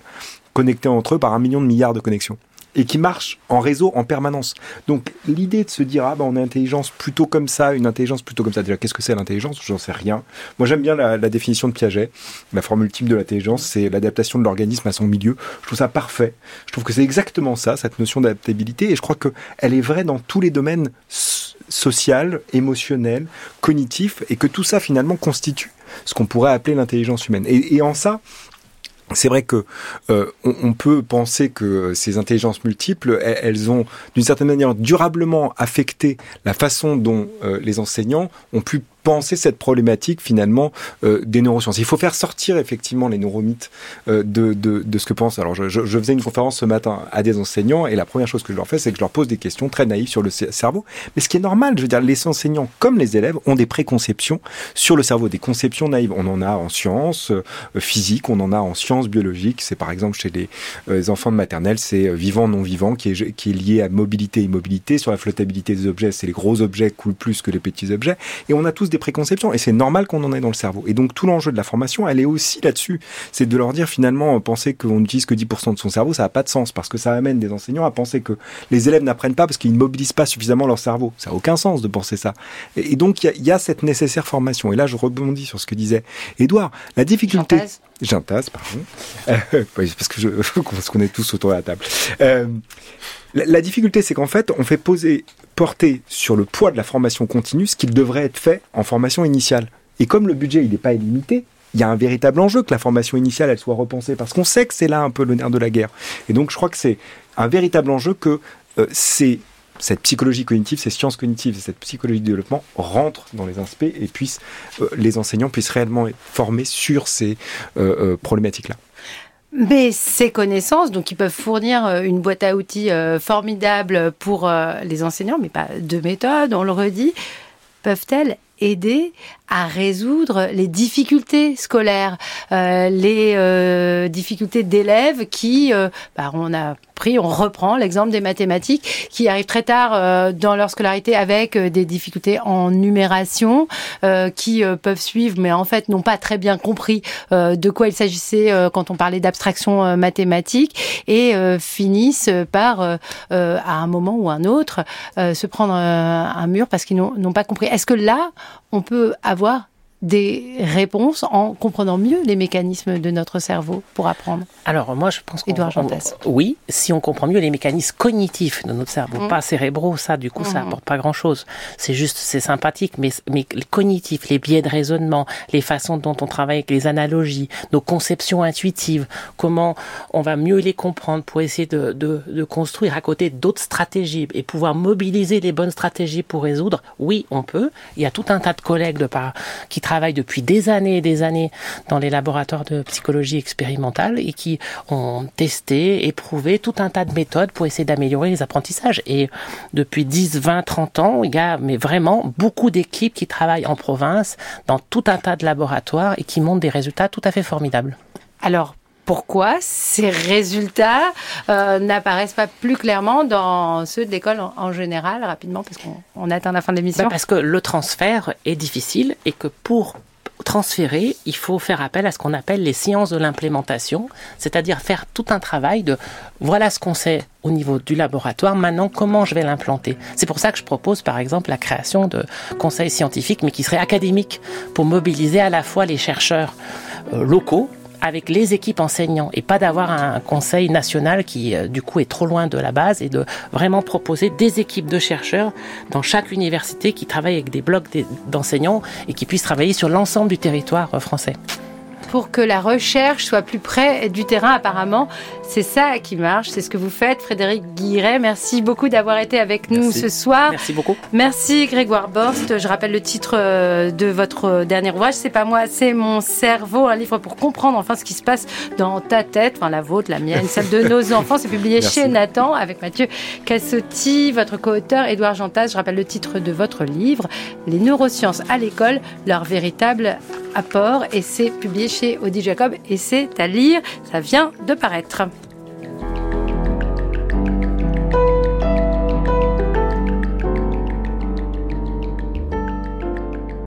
connectés entre eux par un million de milliards de connexions et qui marchent en réseau en permanence. Donc l'idée de se dire ah ben on a une intelligence plutôt comme ça, une intelligence plutôt comme ça. Déjà qu'est-ce que c'est l'intelligence? J'en sais rien. Moi j'aime bien la, définition de Piaget. La formule ultime de l'intelligence, c'est l'adaptation de l'organisme à son milieu. Je trouve ça parfait. Je trouve que c'est exactement ça, cette notion d'adaptabilité, et je crois que elle est vraie dans tous les domaines social, émotionnel, cognitif, et que tout ça finalement constitue ce qu'on pourrait appeler l'intelligence humaine. Et en ça, c'est vrai que euh, on, peut penser que ces intelligences multiples, elles, elles ont d'une certaine manière durablement affecté la façon dont euh, les enseignants ont pu penser cette problématique finalement euh, des neurosciences. Il faut faire sortir effectivement les neuromythes euh, de, de, de, ce que pensent. Alors je, je, faisais une conférence ce matin à des enseignants et la première chose que je leur fais, c'est que je leur pose des questions très naïves sur le cerveau. Mais ce qui est normal, je veux dire, les enseignants comme les élèves ont des préconceptions sur le cerveau, des conceptions naïves. On en a en sciences euh, physiques, on en a en sciences biologiques. C'est par exemple chez les, les enfants de maternelle, c'est vivant non vivant qui est, qui est lié à mobilité et immobilité. Sur la flottabilité des objets, c'est les gros objets coulent plus que les petits objets. Et on a tous des préconceptions et c'est normal qu'on en ait dans le cerveau. Et donc tout l'enjeu de la formation, elle est aussi là-dessus. C'est de leur dire finalement, penser qu'on n'utilise que 10% de son cerveau, ça n'a pas de sens parce que ça amène des enseignants à penser que les élèves n'apprennent pas parce qu'ils ne mobilisent pas suffisamment leur cerveau. Ça n'a aucun sens de penser ça. Et, donc il y, y, a cette nécessaire formation. Et là, je rebondis sur ce que disait Édouard. La difficulté. J'entasse, pardon. Euh, parce que je, parce qu'on est tous autour de la table. Euh, la, difficulté, c'est qu'en fait, on fait poser, porter sur le poids de la formation continue ce qu'il devrait être fait en formation initiale. Et comme le budget, il n'est pas illimité, il y a un véritable enjeu que la formation initiale, elle soit repensée, parce qu'on sait que c'est là un peu le nerf de la guerre. Et donc, je crois que c'est un véritable enjeu que euh, c'est cette psychologie cognitive, ces sciences cognitives et cette psychologie du développement rentrent dans les inspects et puissent, euh, les enseignants puissent réellement être formés sur ces euh, euh, problématiques-là. Mais ces connaissances, donc, ils peuvent fournir une boîte à outils formidable pour les enseignants, mais pas de méthode, on le redit, peuvent-elles aider à résoudre les difficultés scolaires, euh, les euh, difficultés d'élèves qui, euh, bah, on a pris, on reprend l'exemple des mathématiques, qui arrivent très tard euh, dans leur scolarité avec euh, des difficultés en numération, euh, qui peuvent suivre, mais en fait n'ont pas très bien compris de quoi il s'agissait quand on parlait d'abstraction mathématique, et finissent par, à un moment ou un autre, se prendre un mur parce qu'ils n'ont pas compris. Est-ce que là, on peut avoir voir des réponses en comprenant mieux les mécanismes de notre cerveau pour apprendre Alors moi je pense Édouard Oui, si on comprend mieux les mécanismes cognitifs de notre cerveau, mmh. pas cérébraux, ça du coup mmh. ça apporte pas grand-chose. C'est juste c'est sympathique mais mais les cognitifs, les biais de raisonnement, les façons dont on travaille avec les analogies, nos conceptions intuitives, comment on va mieux les comprendre pour essayer de de, de construire à côté d'autres stratégies et pouvoir mobiliser les bonnes stratégies pour résoudre. Oui, on peut. Il y a tout un tas de collègues de par qui travaillent travaillent depuis des années et des années dans les laboratoires de psychologie expérimentale et qui ont testé, éprouvé tout un tas de méthodes pour essayer d'améliorer les apprentissages. Et depuis 10, 20, 30 ans, il y a mais vraiment beaucoup d'équipes qui travaillent en province dans tout un tas de laboratoires et qui montrent des résultats tout à fait formidables. Alors, pourquoi ces résultats euh, n'apparaissent pas plus clairement dans ceux de l'école en, général, rapidement, parce qu'on atteint la fin de l'émission bah Parce que le transfert est difficile et que pour transférer, il faut faire appel à ce qu'on appelle les sciences de l'implémentation, c'est-à-dire faire tout un travail de voilà ce qu'on sait au niveau du laboratoire, maintenant comment je vais l'implanter. C'est pour ça que je propose par exemple la création de conseils scientifiques, mais qui seraient académiques, pour mobiliser à la fois les chercheurs euh, locaux, avec les équipes enseignants et pas d'avoir un conseil national qui euh, du coup est trop loin de la base et de vraiment proposer des équipes de chercheurs dans chaque université qui travaillent avec des blocs d'enseignants et qui puissent travailler sur l'ensemble du territoire euh, français pour que la recherche soit plus près du terrain apparemment. C'est ça qui marche, c'est ce que vous faites Frédéric Guiret. Merci beaucoup d'avoir été avec nous Merci. ce soir. Merci beaucoup. Merci Grégoire Borst. Je rappelle le titre euh, de votre dernier ouvrage, c'est pas moi, c'est mon cerveau, un livre pour comprendre enfin ce qui se passe dans ta tête, enfin la vôtre, la mienne, celle de nos enfants. C'est publié Merci. chez Nathan avec Mathieu Cassotti, votre co-auteur Édouard Jantas. Je rappelle le titre de votre livre, Les neurosciences à l'école, leur véritable apport et c'est publié chez Audi Jacob et c'est à lire, ça vient de paraître.